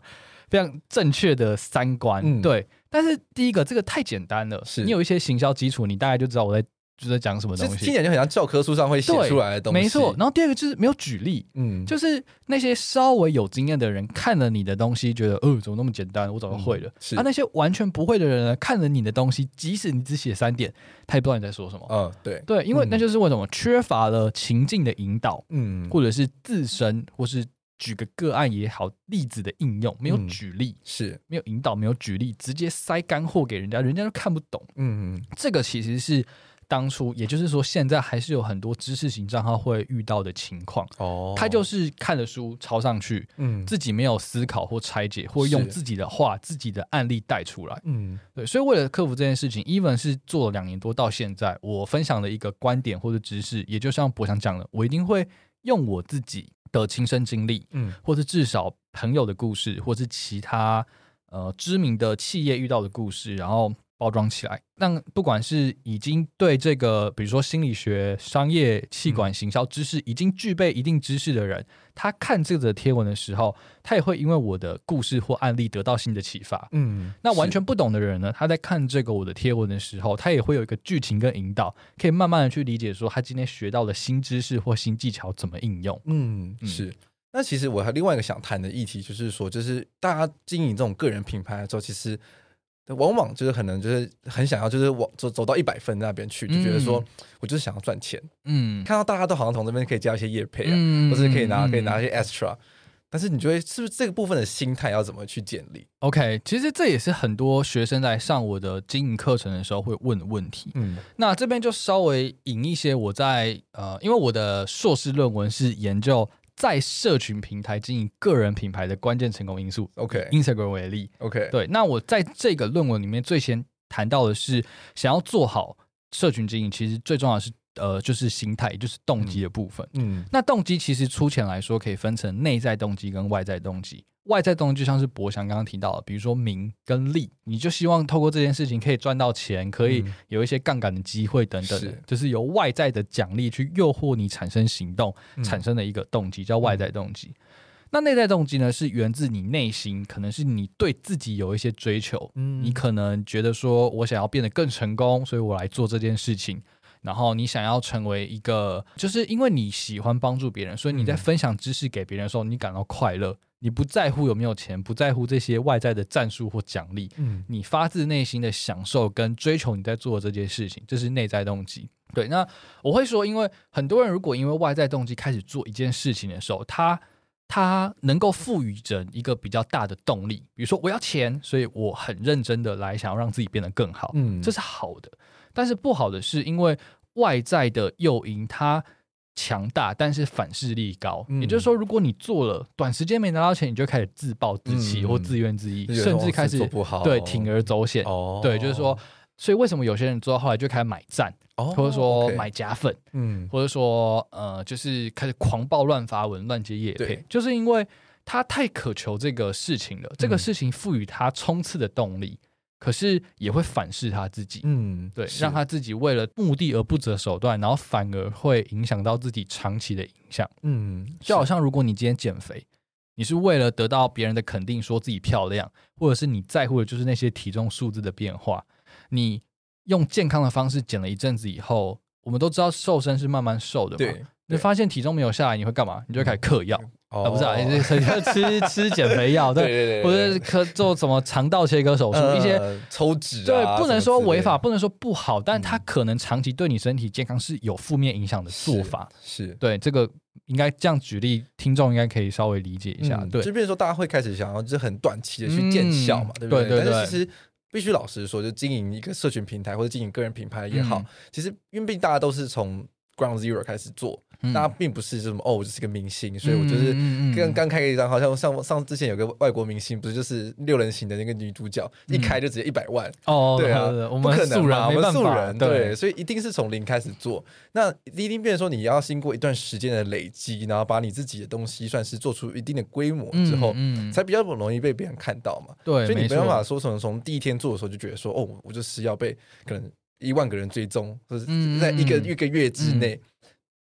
非常正确的三观，嗯、对。但是第一个，这个太简单了，是你有一些行销基础，你大概就知道我在。就在讲什么东西，听起来就很像教科书上会写出来的东西。没错，然后第二个就是没有举例，嗯，就是那些稍微有经验的人看了你的东西，觉得，呃，怎么那么简单，我早就会了。嗯、是啊，那些完全不会的人呢，看了你的东西，即使你只写三点，他也不知道你在说什么。嗯，对对，因为那就是为什么缺乏了情境的引导，嗯，或者是自身，或是举个个案也好，例子的应用，没有举例，嗯、是没有引导，没有举例，直接塞干货给人家，人家都看不懂。嗯，这个其实是。当初，也就是说，现在还是有很多知识型账号会遇到的情况。哦，他就是看了书抄上去，嗯，自己没有思考或拆解，或用自己的话、自己的案例带出来。嗯，对。所以为了克服这件事情，even 是做了两年多到现在，我分享的一个观点或者知识，也就像博翔讲的，我一定会用我自己的亲身经历，嗯，或者至少朋友的故事，或是其他呃知名的企业遇到的故事，然后。包装起来，让不管是已经对这个，比如说心理学、商业、气管、行销知识已经具备一定知识的人，他看这个贴文的时候，他也会因为我的故事或案例得到新的启发。嗯，那完全不懂的人呢，他在看这个我的贴文的时候，他也会有一个剧情跟引导，可以慢慢的去理解说他今天学到的新知识或新技巧怎么应用。嗯，是。那其实我还另外一个想谈的议题就是说，就是大家经营这种个人品牌的时候，其实。往往就是可能就是很想要就是往走走到一百分那边去，就觉得说我就是想要赚钱，嗯，看到大家都好像从这边可以加一些业配啊，嗯、或者可以拿可以拿一些 extra，但是你觉得是不是这个部分的心态要怎么去建立？OK，其实这也是很多学生在上我的经营课程的时候会问的问题。嗯，那这边就稍微引一些我在呃，因为我的硕士论文是研究。在社群平台经营个人品牌的关键成功因素，OK，Instagram 为例，OK，对，那我在这个论文里面最先谈到的是，想要做好社群经营，其实最重要的是，呃，就是心态，也就是动机的部分。嗯，嗯，那动机其实粗浅来说，可以分成内在动机跟外在动机。外在动机就像是博翔刚刚提到的，比如说名跟利，你就希望透过这件事情可以赚到钱，可以有一些杠杆的机会等等，是就是由外在的奖励去诱惑你产生行动，嗯、产生的一个动机叫外在动机。嗯、那内在动机呢，是源自你内心，可能是你对自己有一些追求，嗯，你可能觉得说我想要变得更成功，所以我来做这件事情。然后你想要成为一个，就是因为你喜欢帮助别人，所以你在分享知识给别人的时候，你感到快乐。你不在乎有没有钱，不在乎这些外在的战术或奖励，嗯，你发自内心的享受跟追求你在做的这件事情，这是内在动机。对，那我会说，因为很多人如果因为外在动机开始做一件事情的时候，他他能够赋予人一个比较大的动力，比如说我要钱，所以我很认真的来想要让自己变得更好，嗯，这是好的。但是不好的是，因为外在的诱因它强大，但是反噬力高。嗯、也就是说，如果你做了短时间没拿到钱，你就开始自暴自弃、嗯、或自怨自艾，甚至开始对铤而走险。哦，对，就是说，所以为什么有些人做到后来就开始买赞，哦、或者说买假粉，嗯，或者说呃，就是开始狂暴乱发文、乱接叶配，就是因为他太渴求这个事情了，嗯、这个事情赋予他冲刺的动力。可是也会反噬他自己，嗯，对，让他自己为了目的而不择手段，然后反而会影响到自己长期的影响，嗯，就好像如果你今天减肥，你是为了得到别人的肯定，说自己漂亮，或者是你在乎的就是那些体重数字的变化，你用健康的方式减了一阵子以后，我们都知道瘦身是慢慢瘦的嘛，对，你发现体重没有下来，你会干嘛？你就会开始嗑药。嗯啊，不是啊，你是要吃吃减肥药，对对对，或者是可做什么肠道切割手术，一些抽脂，对，不能说违法，不能说不好，但它可能长期对你身体健康是有负面影响的做法。是对这个应该这样举例，听众应该可以稍微理解一下。对，就比如说大家会开始想要就是很短期的去见效嘛，对不对？但是其实必须老实说，就经营一个社群平台或者经营个人品牌也好，其实因为毕竟大家都是从 Ground Zero 开始做。那并不是什么哦，我就是个明星，所以我就是刚刚开一张，好像上上之前有个外国明星，不是就是六人行的那个女主角，一开就直接一百万。哦，对啊，不可能啊，我们素人对，所以一定是从零开始做。那一定变成说你要经过一段时间的累积，然后把你自己的东西算是做出一定的规模之后，才比较不容易被别人看到嘛。对，所以你没办法说从从第一天做的时候就觉得说哦，我就是要被可能一万个人追踪，或者在一个一个月之内。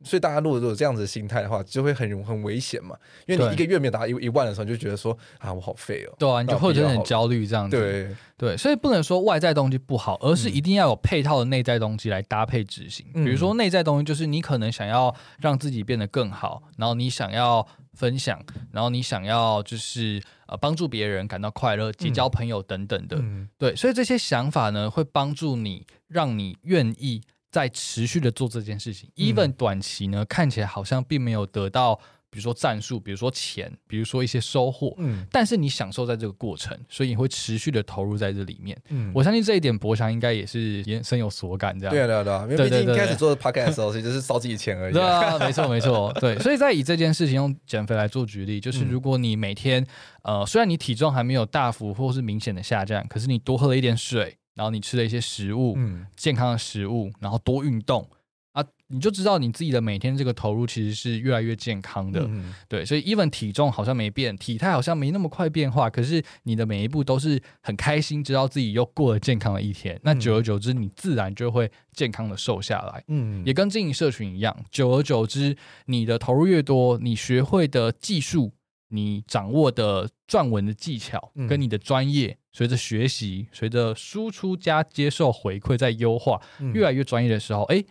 所以大家如果有这样子的心态的话，就会很很危险嘛。因为你一个月没有达到一一万的时候，你就觉得说啊，我好废哦。对啊，你就会觉得很焦虑这样子。对对，所以不能说外在东西不好，而是一定要有配套的内在东西来搭配执行。嗯、比如说内在东西，就是你可能想要让自己变得更好，然后你想要分享，然后你想要就是呃帮助别人感到快乐、结交朋友等等的。嗯、对，所以这些想法呢，会帮助你，让你愿意。在持续的做这件事情，even 短期呢，看起来好像并没有得到，比如说战术，比如说钱，比如说一些收获，嗯，但是你享受在这个过程，所以你会持续的投入在这里面，嗯，我相信这一点，博翔应该也是也深有所感，这样，对啊对啊对啊，因为毕竟一开始做 podcast 的时候，其实就是烧自己钱而已，对啊，没错没错，对，所以在以这件事情用减肥来做举例，就是如果你每天，呃，虽然你体重还没有大幅或是明显的下降，可是你多喝了一点水。然后你吃了一些食物，嗯，健康的食物，然后多运动啊，你就知道你自己的每天这个投入其实是越来越健康的，嗯、对。所以，even 体重好像没变，体态好像没那么快变化，可是你的每一步都是很开心，知道自己又过了健康的一天。那久而久之，你自然就会健康的瘦下来，嗯，也跟经营社群一样，久而久之，你的投入越多，你学会的技术。你掌握的撰文的技巧，跟你的专业，随着学习，随着输出加接受回馈，在优化，越来越专业的时候，哎，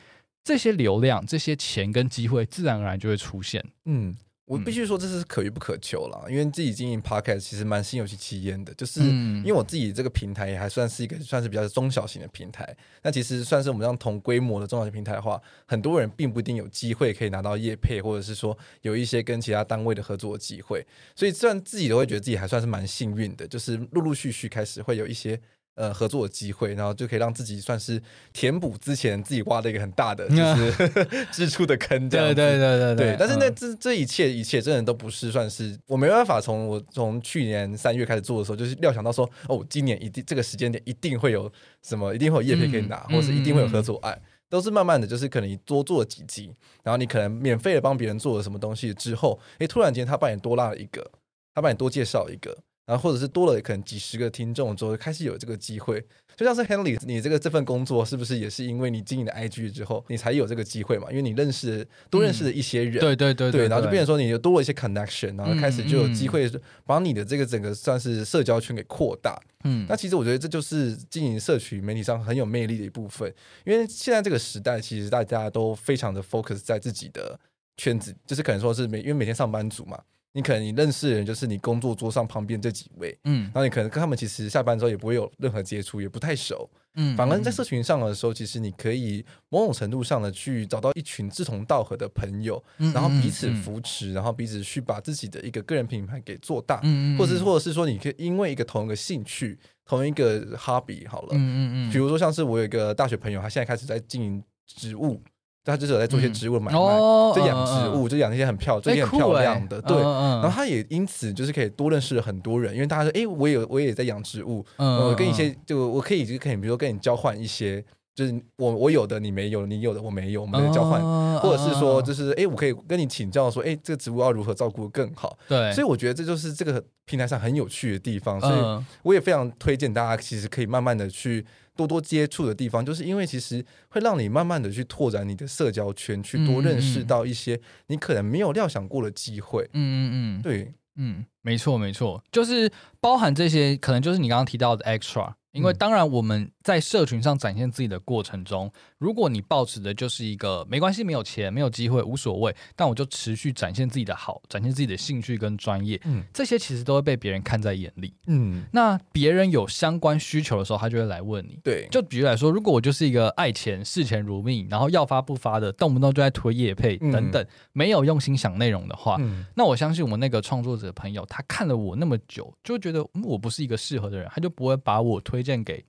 这些流量、这些钱跟机会，自然而然就会出现。嗯。我必须说这是可遇不可求啦，因为自己经营 podcast 其实蛮心有戚戚焉的，就是因为我自己这个平台也还算是一个算是比较中小型的平台，那其实算是我们这样同规模的中小型平台的话，很多人并不一定有机会可以拿到业配，或者是说有一些跟其他单位的合作的机会，所以虽然自己都会觉得自己还算是蛮幸运的，就是陆陆续续开始会有一些。呃，合作的机会，然后就可以让自己算是填补之前自己挖的一个很大的就是 支出的坑，这样子。对对对对对。但是那这这一切一切真的都不是算是我没办法从我从去年三月开始做的时候，就是料想到说哦，今年一定这个时间点一定会有什么，一定会有业配可以拿，或者是一定会有合作案，都是慢慢的就是可能你多做了几集，然后你可能免费的帮别人做了什么东西之后，诶，突然间他帮你多拉了一个，他帮你多介绍一个。然后或者是多了可能几十个听众之后，开始有这个机会，就像是 Henley，你这个这份工作是不是也是因为你经营的 IG 之后，你才有这个机会嘛？因为你认识多认识了一些人，对对对对，然后就变成说你就多了一些 connection，然后开始就有机会把你的这个整个算是社交圈给扩大。嗯，那其实我觉得这就是经营社群媒体上很有魅力的一部分，因为现在这个时代其实大家都非常的 focus 在自己的圈子，就是可能说是每因为每天上班族嘛。你可能你认识的人就是你工作桌上旁边这几位，嗯，然后你可能跟他们其实下班之后也不会有任何接触，也不太熟，嗯，反而在社群上的时候，其实你可以某种程度上的去找到一群志同道合的朋友，嗯、然后彼此扶持，嗯、然后彼此去把自己的一个个人品牌给做大，嗯，或者是或者是说你可以因为一个同一个兴趣，同一个 hobby 好了，嗯嗯嗯，比如说像是我有一个大学朋友，他现在开始在经营植物。他就是有在做一些植物的买卖，嗯、就养植物，嗯、就养一些很漂、最近、欸、很漂亮的，欸、对。嗯、然后他也因此就是可以多认识了很多人，因为大家说，哎、欸，我有我也在养植物，嗯，我跟一些就我可以就可以，比如说跟你交换一些，就是我我有的你没有，你有的我没有，我们交换，嗯、或者是说就是哎、欸，我可以跟你请教说，哎、欸，这个植物要如何照顾得更好？对。所以我觉得这就是这个平台上很有趣的地方，所以我也非常推荐大家，其实可以慢慢的去。多多接触的地方，就是因为其实会让你慢慢的去拓展你的社交圈，去多认识到一些你可能没有料想过的机会。嗯嗯嗯，对，嗯，没错没错，就是包含这些，可能就是你刚刚提到的 extra。因为当然我们在社群上展现自己的过程中，如果你抱持的就是一个没关系，没有钱，没有机会，无所谓，但我就持续展现自己的好，展现自己的兴趣跟专业，嗯，这些其实都会被别人看在眼里，嗯，那别人有相关需求的时候，他就会来问你，对，就比如来说，如果我就是一个爱钱、视钱如命，然后要发不发的，动不动就在推业配等等，嗯、没有用心想内容的话，嗯、那我相信我们那个创作者朋友，他看了我那么久，就觉得我不是一个适合的人，他就不会把我推。荐给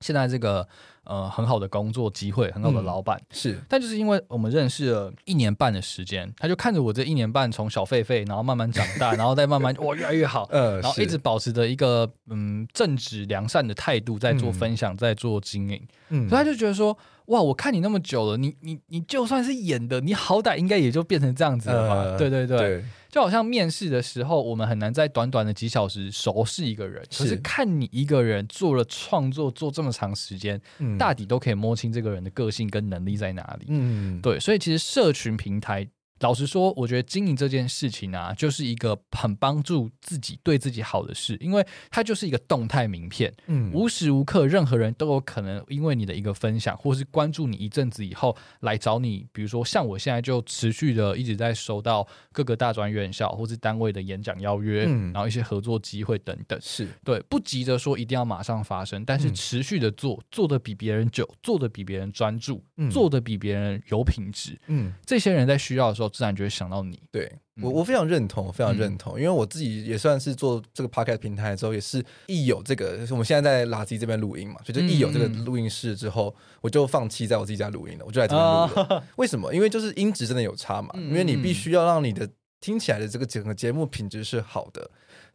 现在这个呃很好的工作机会，很好的老板、嗯、是，但就是因为我们认识了一年半的时间，他就看着我这一年半从小狒狒，然后慢慢长大，然后再慢慢哇越来越好，呃，然后一直保持着一个嗯正直良善的态度在做分享，嗯、在做经营，嗯，所以他就觉得说哇，我看你那么久了，你你你就算是演的，你好歹应该也就变成这样子了吧？呃、对对对。对就好像面试的时候，我们很难在短短的几小时熟识一个人，是可是看你一个人做了创作做这么长时间，嗯、大抵都可以摸清这个人的个性跟能力在哪里。嗯，对，所以其实社群平台。老实说，我觉得经营这件事情啊，就是一个很帮助自己、对自己好的事，因为它就是一个动态名片，嗯，无时无刻任何人都有可能因为你的一个分享，或是关注你一阵子以后来找你。比如说，像我现在就持续的一直在收到各个大专院校或是单位的演讲邀约，嗯，然后一些合作机会等等，是对，不急着说一定要马上发生，但是持续的做，做的比别人久，做的比别人专注，嗯，做的比别人有品质，嗯，这些人在需要的时候。自然就会想到你，对我我非常认同，我非常认同，嗯、因为我自己也算是做这个 podcast 平台之后，也是一有这个，我们现在在垃圾这边录音嘛，所以就一有这个录音室之后，我就放弃在我自己家录音了，我就来这边录 为什么？因为就是音质真的有差嘛，因为你必须要让你的听起来的这个整个节目品质是好的。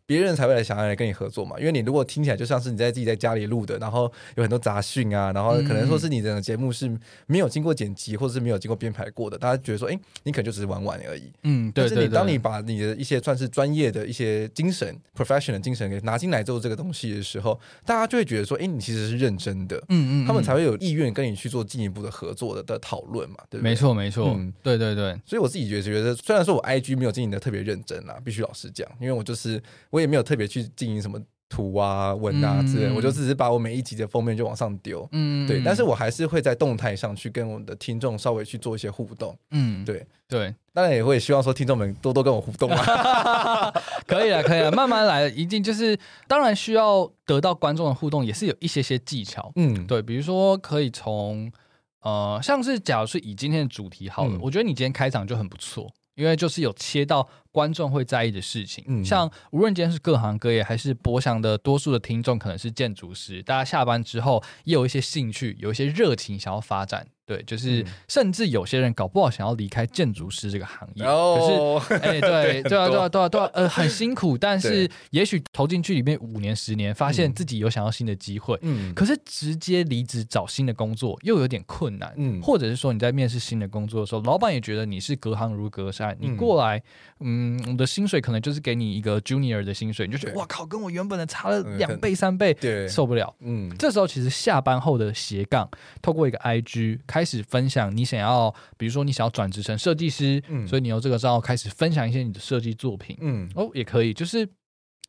别人才会来想要来跟你合作嘛，因为你如果听起来就像是你在自己在家里录的，然后有很多杂讯啊，然后可能说是你的节目是没有经过剪辑或者是没有经过编排过的，大家觉得说，哎，你可能就只是玩玩而已。嗯，对。但是你当你把你的一些算是专业的一些精神、professional 精神给拿进来做，这个东西的时候，大家就会觉得说，哎，你其实是认真的。嗯嗯。他们才会有意愿跟你去做进一步的合作的的讨论嘛，对不对？没错没错。嗯，对对对。所以我自己觉得觉得，虽然说我 IG 没有经营的特别认真啦，必须老实讲，因为我就是我也没有特别去。经营什么图啊、文啊之类，嗯、我就只是把我每一集的封面就往上丢，嗯，对，但是我还是会在动态上去跟我们的听众稍微去做一些互动，嗯，对对，当然也会希望说听众们多多跟我互动啊，可以了，可以了，慢慢来，一定就是当然需要得到观众的互动，也是有一些些技巧，嗯，对，比如说可以从呃，像是假如是以今天的主题好了，嗯、我觉得你今天开场就很不错，因为就是有切到。观众会在意的事情，嗯、像无论今天是各行各业，还是博翔的多数的听众可能是建筑师，大家下班之后也有一些兴趣，有一些热情想要发展，对，就是甚至有些人搞不好想要离开建筑师这个行业，哦、可是哎、欸，对，对啊，对啊，对啊，对啊，呃，很辛苦，但是也许投进去里面五年、十年，发现自己有想要新的机会，嗯，可是直接离职找新的工作又有点困难，嗯，或者是说你在面试新的工作的时候，老板也觉得你是隔行如隔山，你过来，嗯。嗯，我的薪水可能就是给你一个 junior 的薪水，你就觉得哇靠，跟我原本的差了两倍三倍，对，受不了。嗯，这时候其实下班后的斜杠，透过一个 IG 开始分享你想要，比如说你想要转职成设计师，嗯，所以你用这个账号开始分享一些你的设计作品，嗯，哦，也可以，就是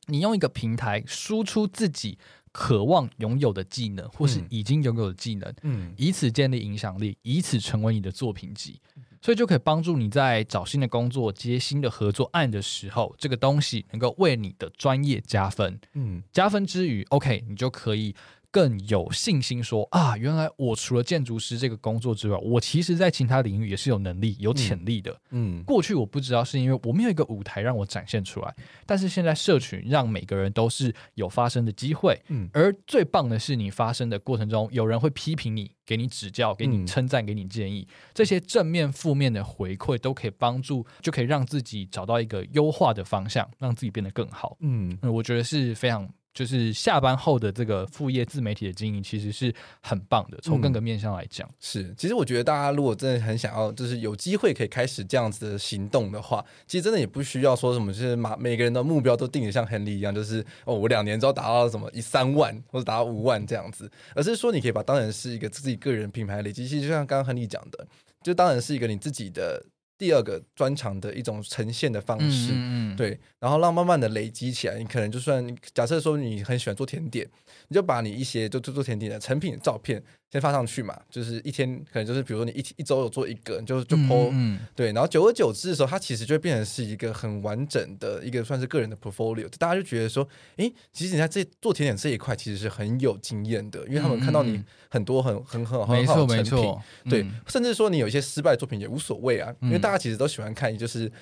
你用一个平台输出自己渴望拥有的技能，或是已经拥有的技能，嗯，以此建立影响力，以此成为你的作品集。所以就可以帮助你在找新的工作、接新的合作案的时候，这个东西能够为你的专业加分。嗯，加分之余，OK，你就可以。更有信心说啊，原来我除了建筑师这个工作之外，我其实在其他领域也是有能力、有潜力的。嗯，嗯，过去我不知道是因为我没有一个舞台让我展现出来，但是现在社群让每个人都是有发声的机会。嗯，而最棒的是，你发声的过程中，有人会批评你，给你指教，给你称赞，给你建议，这些正面、负面的回馈都可以帮助，就可以让自己找到一个优化的方向，让自己变得更好。嗯，我觉得是非常。就是下班后的这个副业自媒体的经营，其实是很棒的。从各个面向来讲，嗯，是。其实我觉得大家如果真的很想要，就是有机会可以开始这样子的行动的话，其实真的也不需要说什么，就是每每个人的目标都定的像 Henry 一样，就是哦，我两年之后达到什么一三万或者达到五万这样子，而是说你可以把当然是一个自己个人品牌累积。其实就像刚刚 Henry 讲的，就当然是一个你自己的。第二个专长的一种呈现的方式，嗯嗯对，然后让慢慢的累积起来。你可能就算假设说你很喜欢做甜点，你就把你一些就做做甜点的成品的照片。先发上去嘛，就是一天可能就是比如说你一一周有做一个，就就 po、对，然后久而久之的时候，它其实就会变成是一个很完整的一个算是个人的 portfolio，大家就觉得说，诶，其实你在这做甜点这一块其实是很有经验的，因为他们看到你很多很很很很好的成品，对，甚至说你有一些失败的作品也无所谓啊，因为大家其实都喜欢看，就是。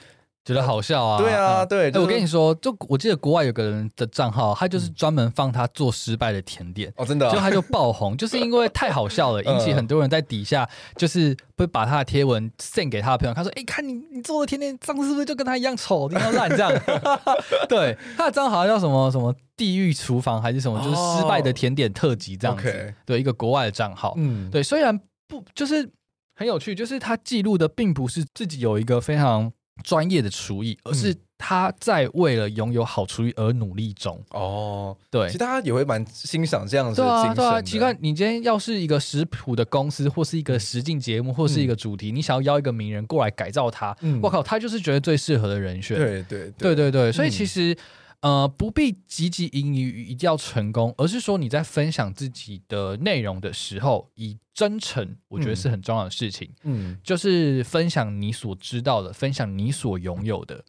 觉得好笑啊！对啊，对，我跟你说，就我记得国外有个人的账号，他就是专门放他做失败的甜点哦，真的，就他就爆红，就是因为太好笑了，引起很多人在底下就是会把他的贴文 send 给他的朋友，他说：“哎，看你你做的甜点，上次是不是就跟他一样丑，一样烂？”这样，对，他的账号好像叫什么什么地狱厨房还是什么，就是失败的甜点特辑这样子，对，一个国外的账号，嗯，对，虽然不就是很有趣，就是他记录的并不是自己有一个非常。专业的厨艺，而是他在为了拥有好厨艺而努力中。哦，对，其实大家也会蛮欣赏这样子的精神的。对啊，对啊。奇怪，你今天要是一个食谱的公司，或是一个实境节目，或是一个主题，嗯、你想要邀一个名人过来改造他，嗯、我靠，他就是觉得最适合的人选。对对对，对对对，所以其实。嗯呃，不必汲汲营营于一定要成功，而是说你在分享自己的内容的时候，以真诚，我觉得是很重要的事情。嗯，就是分享你所知道的，分享你所拥有的，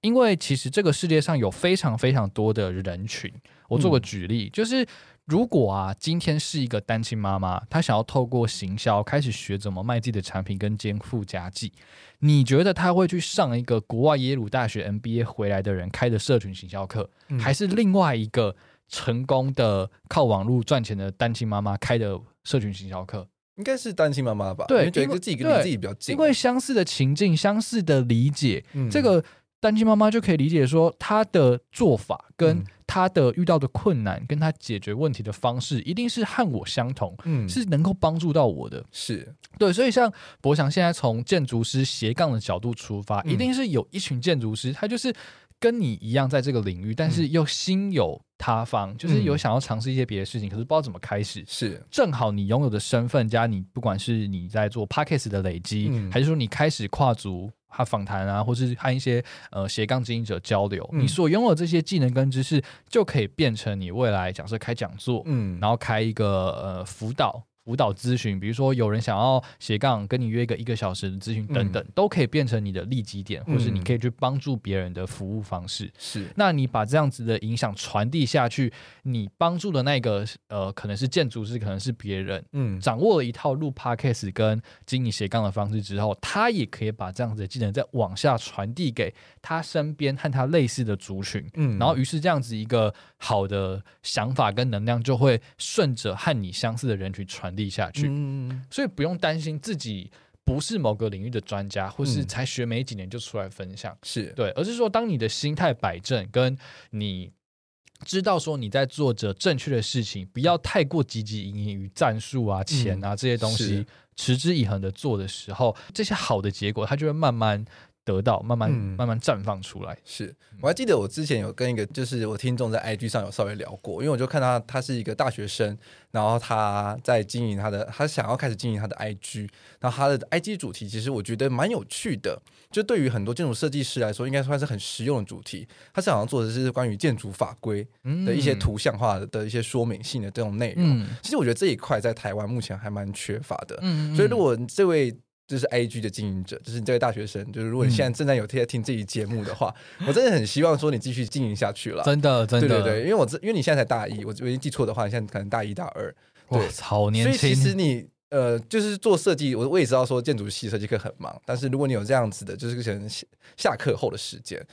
因为其实这个世界上有非常非常多的人群。我做个举例，嗯、就是。如果啊，今天是一个单亲妈妈，她想要透过行销开始学怎么卖自己的产品跟肩负家计，你觉得她会去上一个国外耶鲁大学 MBA 回来的人开的社群行销课，嗯、还是另外一个成功的靠网络赚钱的单亲妈妈开的社群行销课？应该是单亲妈妈吧？对，因为自己跟自己比较近，因为相似的情境、相似的理解，嗯、这个。单亲妈妈就可以理解说，她的做法跟她的遇到的困难，跟他解决问题的方式，一定是和我相同，嗯，是能够帮助到我的。是对，所以像博翔现在从建筑师斜杠的角度出发，一定是有一群建筑师，他就是跟你一样在这个领域，但是又心有他方，就是有想要尝试一些别的事情，可是不知道怎么开始。是正好你拥有的身份加你，不管是你在做 Podcast 的累积，还是说你开始跨足。他访谈啊，或是和一些呃斜杠经营者交流，嗯、你所拥有这些技能跟知识，就可以变成你未来假设开讲座，嗯，然后开一个呃辅导。辅导咨询，比如说有人想要斜杠跟你约一个一个小时的咨询等等，嗯、都可以变成你的利基点，或是你可以去帮助别人的服务方式。是，那你把这样子的影响传递下去，你帮助的那个呃，可能是建筑师，可能是别人，嗯，掌握了一套录 Podcast 跟经营斜杠的方式之后，他也可以把这样子的技能再往下传递给他身边和他类似的族群，嗯，然后于是这样子一个好的想法跟能量就会顺着和你相似的人群传。立下去，嗯、所以不用担心自己不是某个领域的专家，或是才学没几年就出来分享，是。对，而是说，当你的心态摆正，跟你知道说你在做着正确的事情，不要太过汲汲营营于战术啊、钱啊这些东西，持之以恒的做的时候，这些好的结果，它就会慢慢。得到慢慢、嗯、慢慢绽放出来。是我还记得我之前有跟一个就是我听众在 IG 上有稍微聊过，因为我就看他他是一个大学生，然后他在经营他的，他想要开始经营他的 IG，然后他的 IG 主题其实我觉得蛮有趣的，就对于很多建筑设计师来说，应该算是很实用的主题。他是好像做的是关于建筑法规的一些图像化的一些说明性的这种内容。嗯、其实我觉得这一块在台湾目前还蛮缺乏的。嗯、所以如果这位就是 IG 的经营者，就是你这位大学生，就是如果你现在正在有在听这期节目的话，嗯、我真的很希望说你继续经营下去了。真的，真的，对对对，因为我因为你现在才大一，我我记错的话，你现在可能大一大二，对，好年轻。所以其实你呃，就是做设计，我我也知道说建筑系设计课很忙，但是如果你有这样子的，就是可能下课后的时间。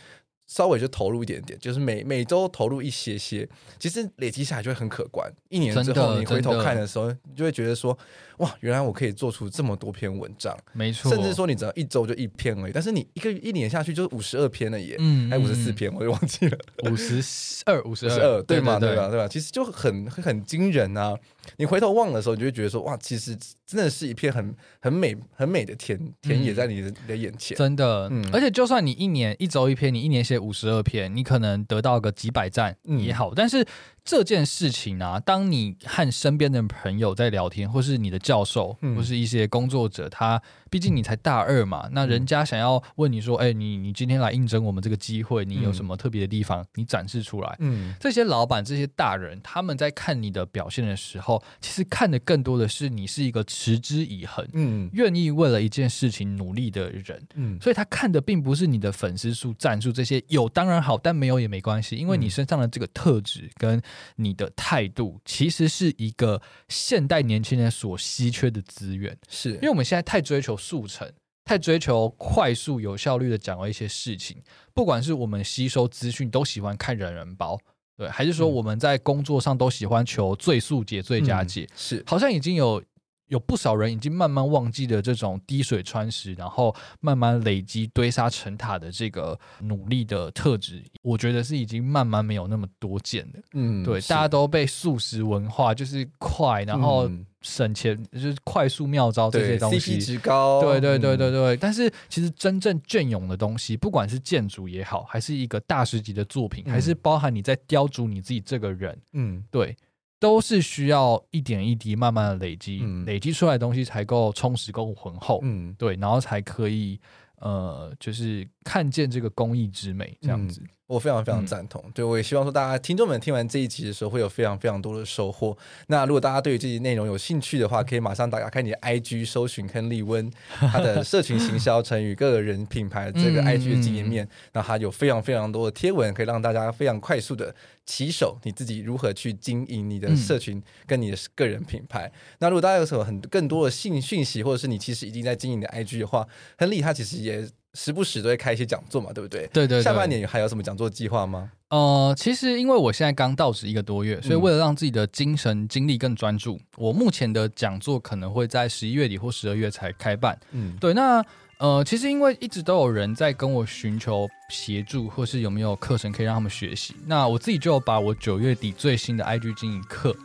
稍微就投入一点点，就是每每周投入一些些，其实累积下来就会很可观。一年之后你回头看的时候，你就会觉得说，哇，原来我可以做出这么多篇文章，没错。甚至说你只要一周就一篇而已，但是你一个一年下去就是五十二篇了耶，嗯，还五十四篇，我就忘记了，五十二、五十二，对吗？对吧？对吧？其实就很很惊人啊！你回头望的时候，你就会觉得说，哇，其实真的是一片很很美很美的田田野在你的、嗯、你的眼前，真的。嗯，而且就算你一年一周一篇，你一年写五十二篇，你可能得到个几百赞也好，嗯、但是。这件事情啊，当你和身边的朋友在聊天，或是你的教授，或是一些工作者，他毕竟你才大二嘛，那人家想要问你说，哎，你你今天来应征我们这个机会，你有什么特别的地方，你展示出来。嗯，这些老板、这些大人，他们在看你的表现的时候，其实看的更多的是你是一个持之以恒，嗯，愿意为了一件事情努力的人。嗯，所以他看的并不是你的粉丝数、赞数这些，有当然好，但没有也没关系，因为你身上的这个特质跟你的态度其实是一个现代年轻人所稀缺的资源，是因为我们现在太追求速成，太追求快速有效率的讲了一些事情，不管是我们吸收资讯都喜欢看人人包，对，还是说我们在工作上都喜欢求最速解、最佳解，嗯、是好像已经有。有不少人已经慢慢忘记了这种滴水穿石，然后慢慢累积堆沙成塔的这个努力的特质。我觉得是已经慢慢没有那么多见了。嗯，对，大家都被素食文化，就是快，然后省钱，就是快速妙招这些东西，CP 值高。对对对对对。但是其实真正隽永的东西，不管是建筑也好，还是一个大师级的作品，还是包含你在雕琢你自己这个人，嗯，对。都是需要一点一滴慢慢的累积，嗯、累积出来的东西才够充实、够浑厚，嗯，对，然后才可以，呃，就是看见这个工艺之美，这样子。嗯我非常非常赞同，嗯、对，我也希望说大家听众们听完这一集的时候会有非常非常多的收获。那如果大家对于这集内容有兴趣的话，可以马上打开你的 IG 搜寻亨利温他的社群行销成语个人品牌这个 IG 的经营面，那他、嗯、有非常非常多的贴文，可以让大家非常快速的起手你自己如何去经营你的社群跟你的个人品牌。嗯、那如果大家有什么很更多的信讯息，或者是你其实已经在经营的 IG 的话，亨利他其实也。时不时都会开一些讲座嘛，对不对？对，对对。下半年还有什么讲座计划吗？呃，其实因为我现在刚到职一个多月，所以为了让自己的精神精力更专注，嗯、我目前的讲座可能会在十一月底或十二月才开办。嗯，对。那呃，其实因为一直都有人在跟我寻求协助，或是有没有课程可以让他们学习，那我自己就把我九月底最新的 IG 经营课。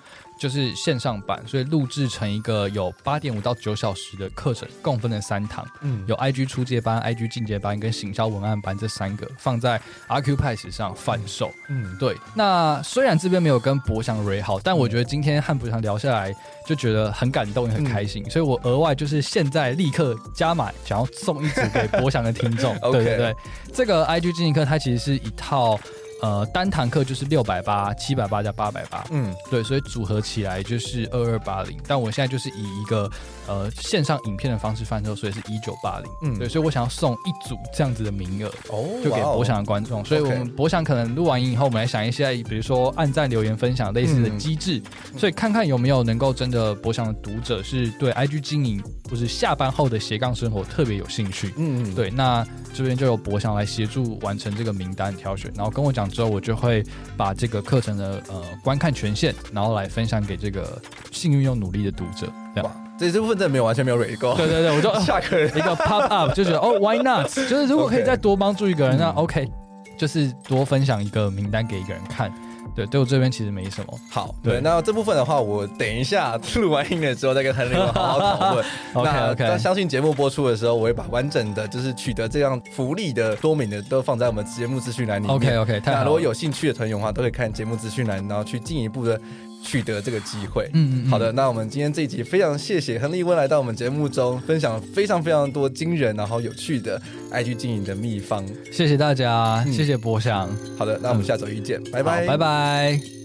就是线上版，所以录制成一个有八点五到九小时的课程，共分了三堂，嗯，有 IG 初阶班、IG 进阶班跟行销文案班这三个，放在 Accupass 上贩售，嗯，对。那虽然这边没有跟博翔瑞好，但我觉得今天和博翔聊下来，就觉得很感动也很开心，嗯、所以我额外就是现在立刻加码，想要送一组给博翔的听众，对对对。这个 IG 进阶课它其实是一套。呃，单堂课就是六百八、七百八加八百八，嗯，对，所以组合起来就是二二八零。但我现在就是以一个呃线上影片的方式贩售，所以是一九八零，嗯，对，所以我想要送一组这样子的名额，哦，就给博翔的观众。哦、所以我们博翔可能录完音以后，我们来想一下，比如说按赞、留言、分享类似的机制，嗯、所以看看有没有能够真的博翔的读者是对 IG 经营或是下班后的斜杠生活特别有兴趣，嗯嗯，对，那这边就由博翔来协助完成这个名单挑选，然后跟我讲。之后我就会把这个课程的呃观看权限，然后来分享给这个幸运又努力的读者。这样，这这部分真的没有完全没有 r e 对对对，我就 下课一个 pop up 就觉得哦，why not？就是如果可以再多帮助一个人.那 OK，就是多分享一个名单给一个人看。对，对我这边其实没什么。好，对，对那这部分的话，我等一下 录完音了之后再跟亨利好好讨论。OK OK，那相信节目播出的时候，我会把完整的，就是取得这样福利的多名的，都放在我们节目资讯栏里面。OK OK，那如果有兴趣的团友的话，都可以看节目资讯栏，然后去进一步的。取得这个机会，嗯，嗯，好的，那我们今天这一集非常谢谢亨利温来到我们节目中，分享了非常非常多惊人然后有趣的 IG 经营的秘方，谢谢大家，嗯、谢谢博翔，好的，那我们下周一见，嗯、拜。拜，拜拜。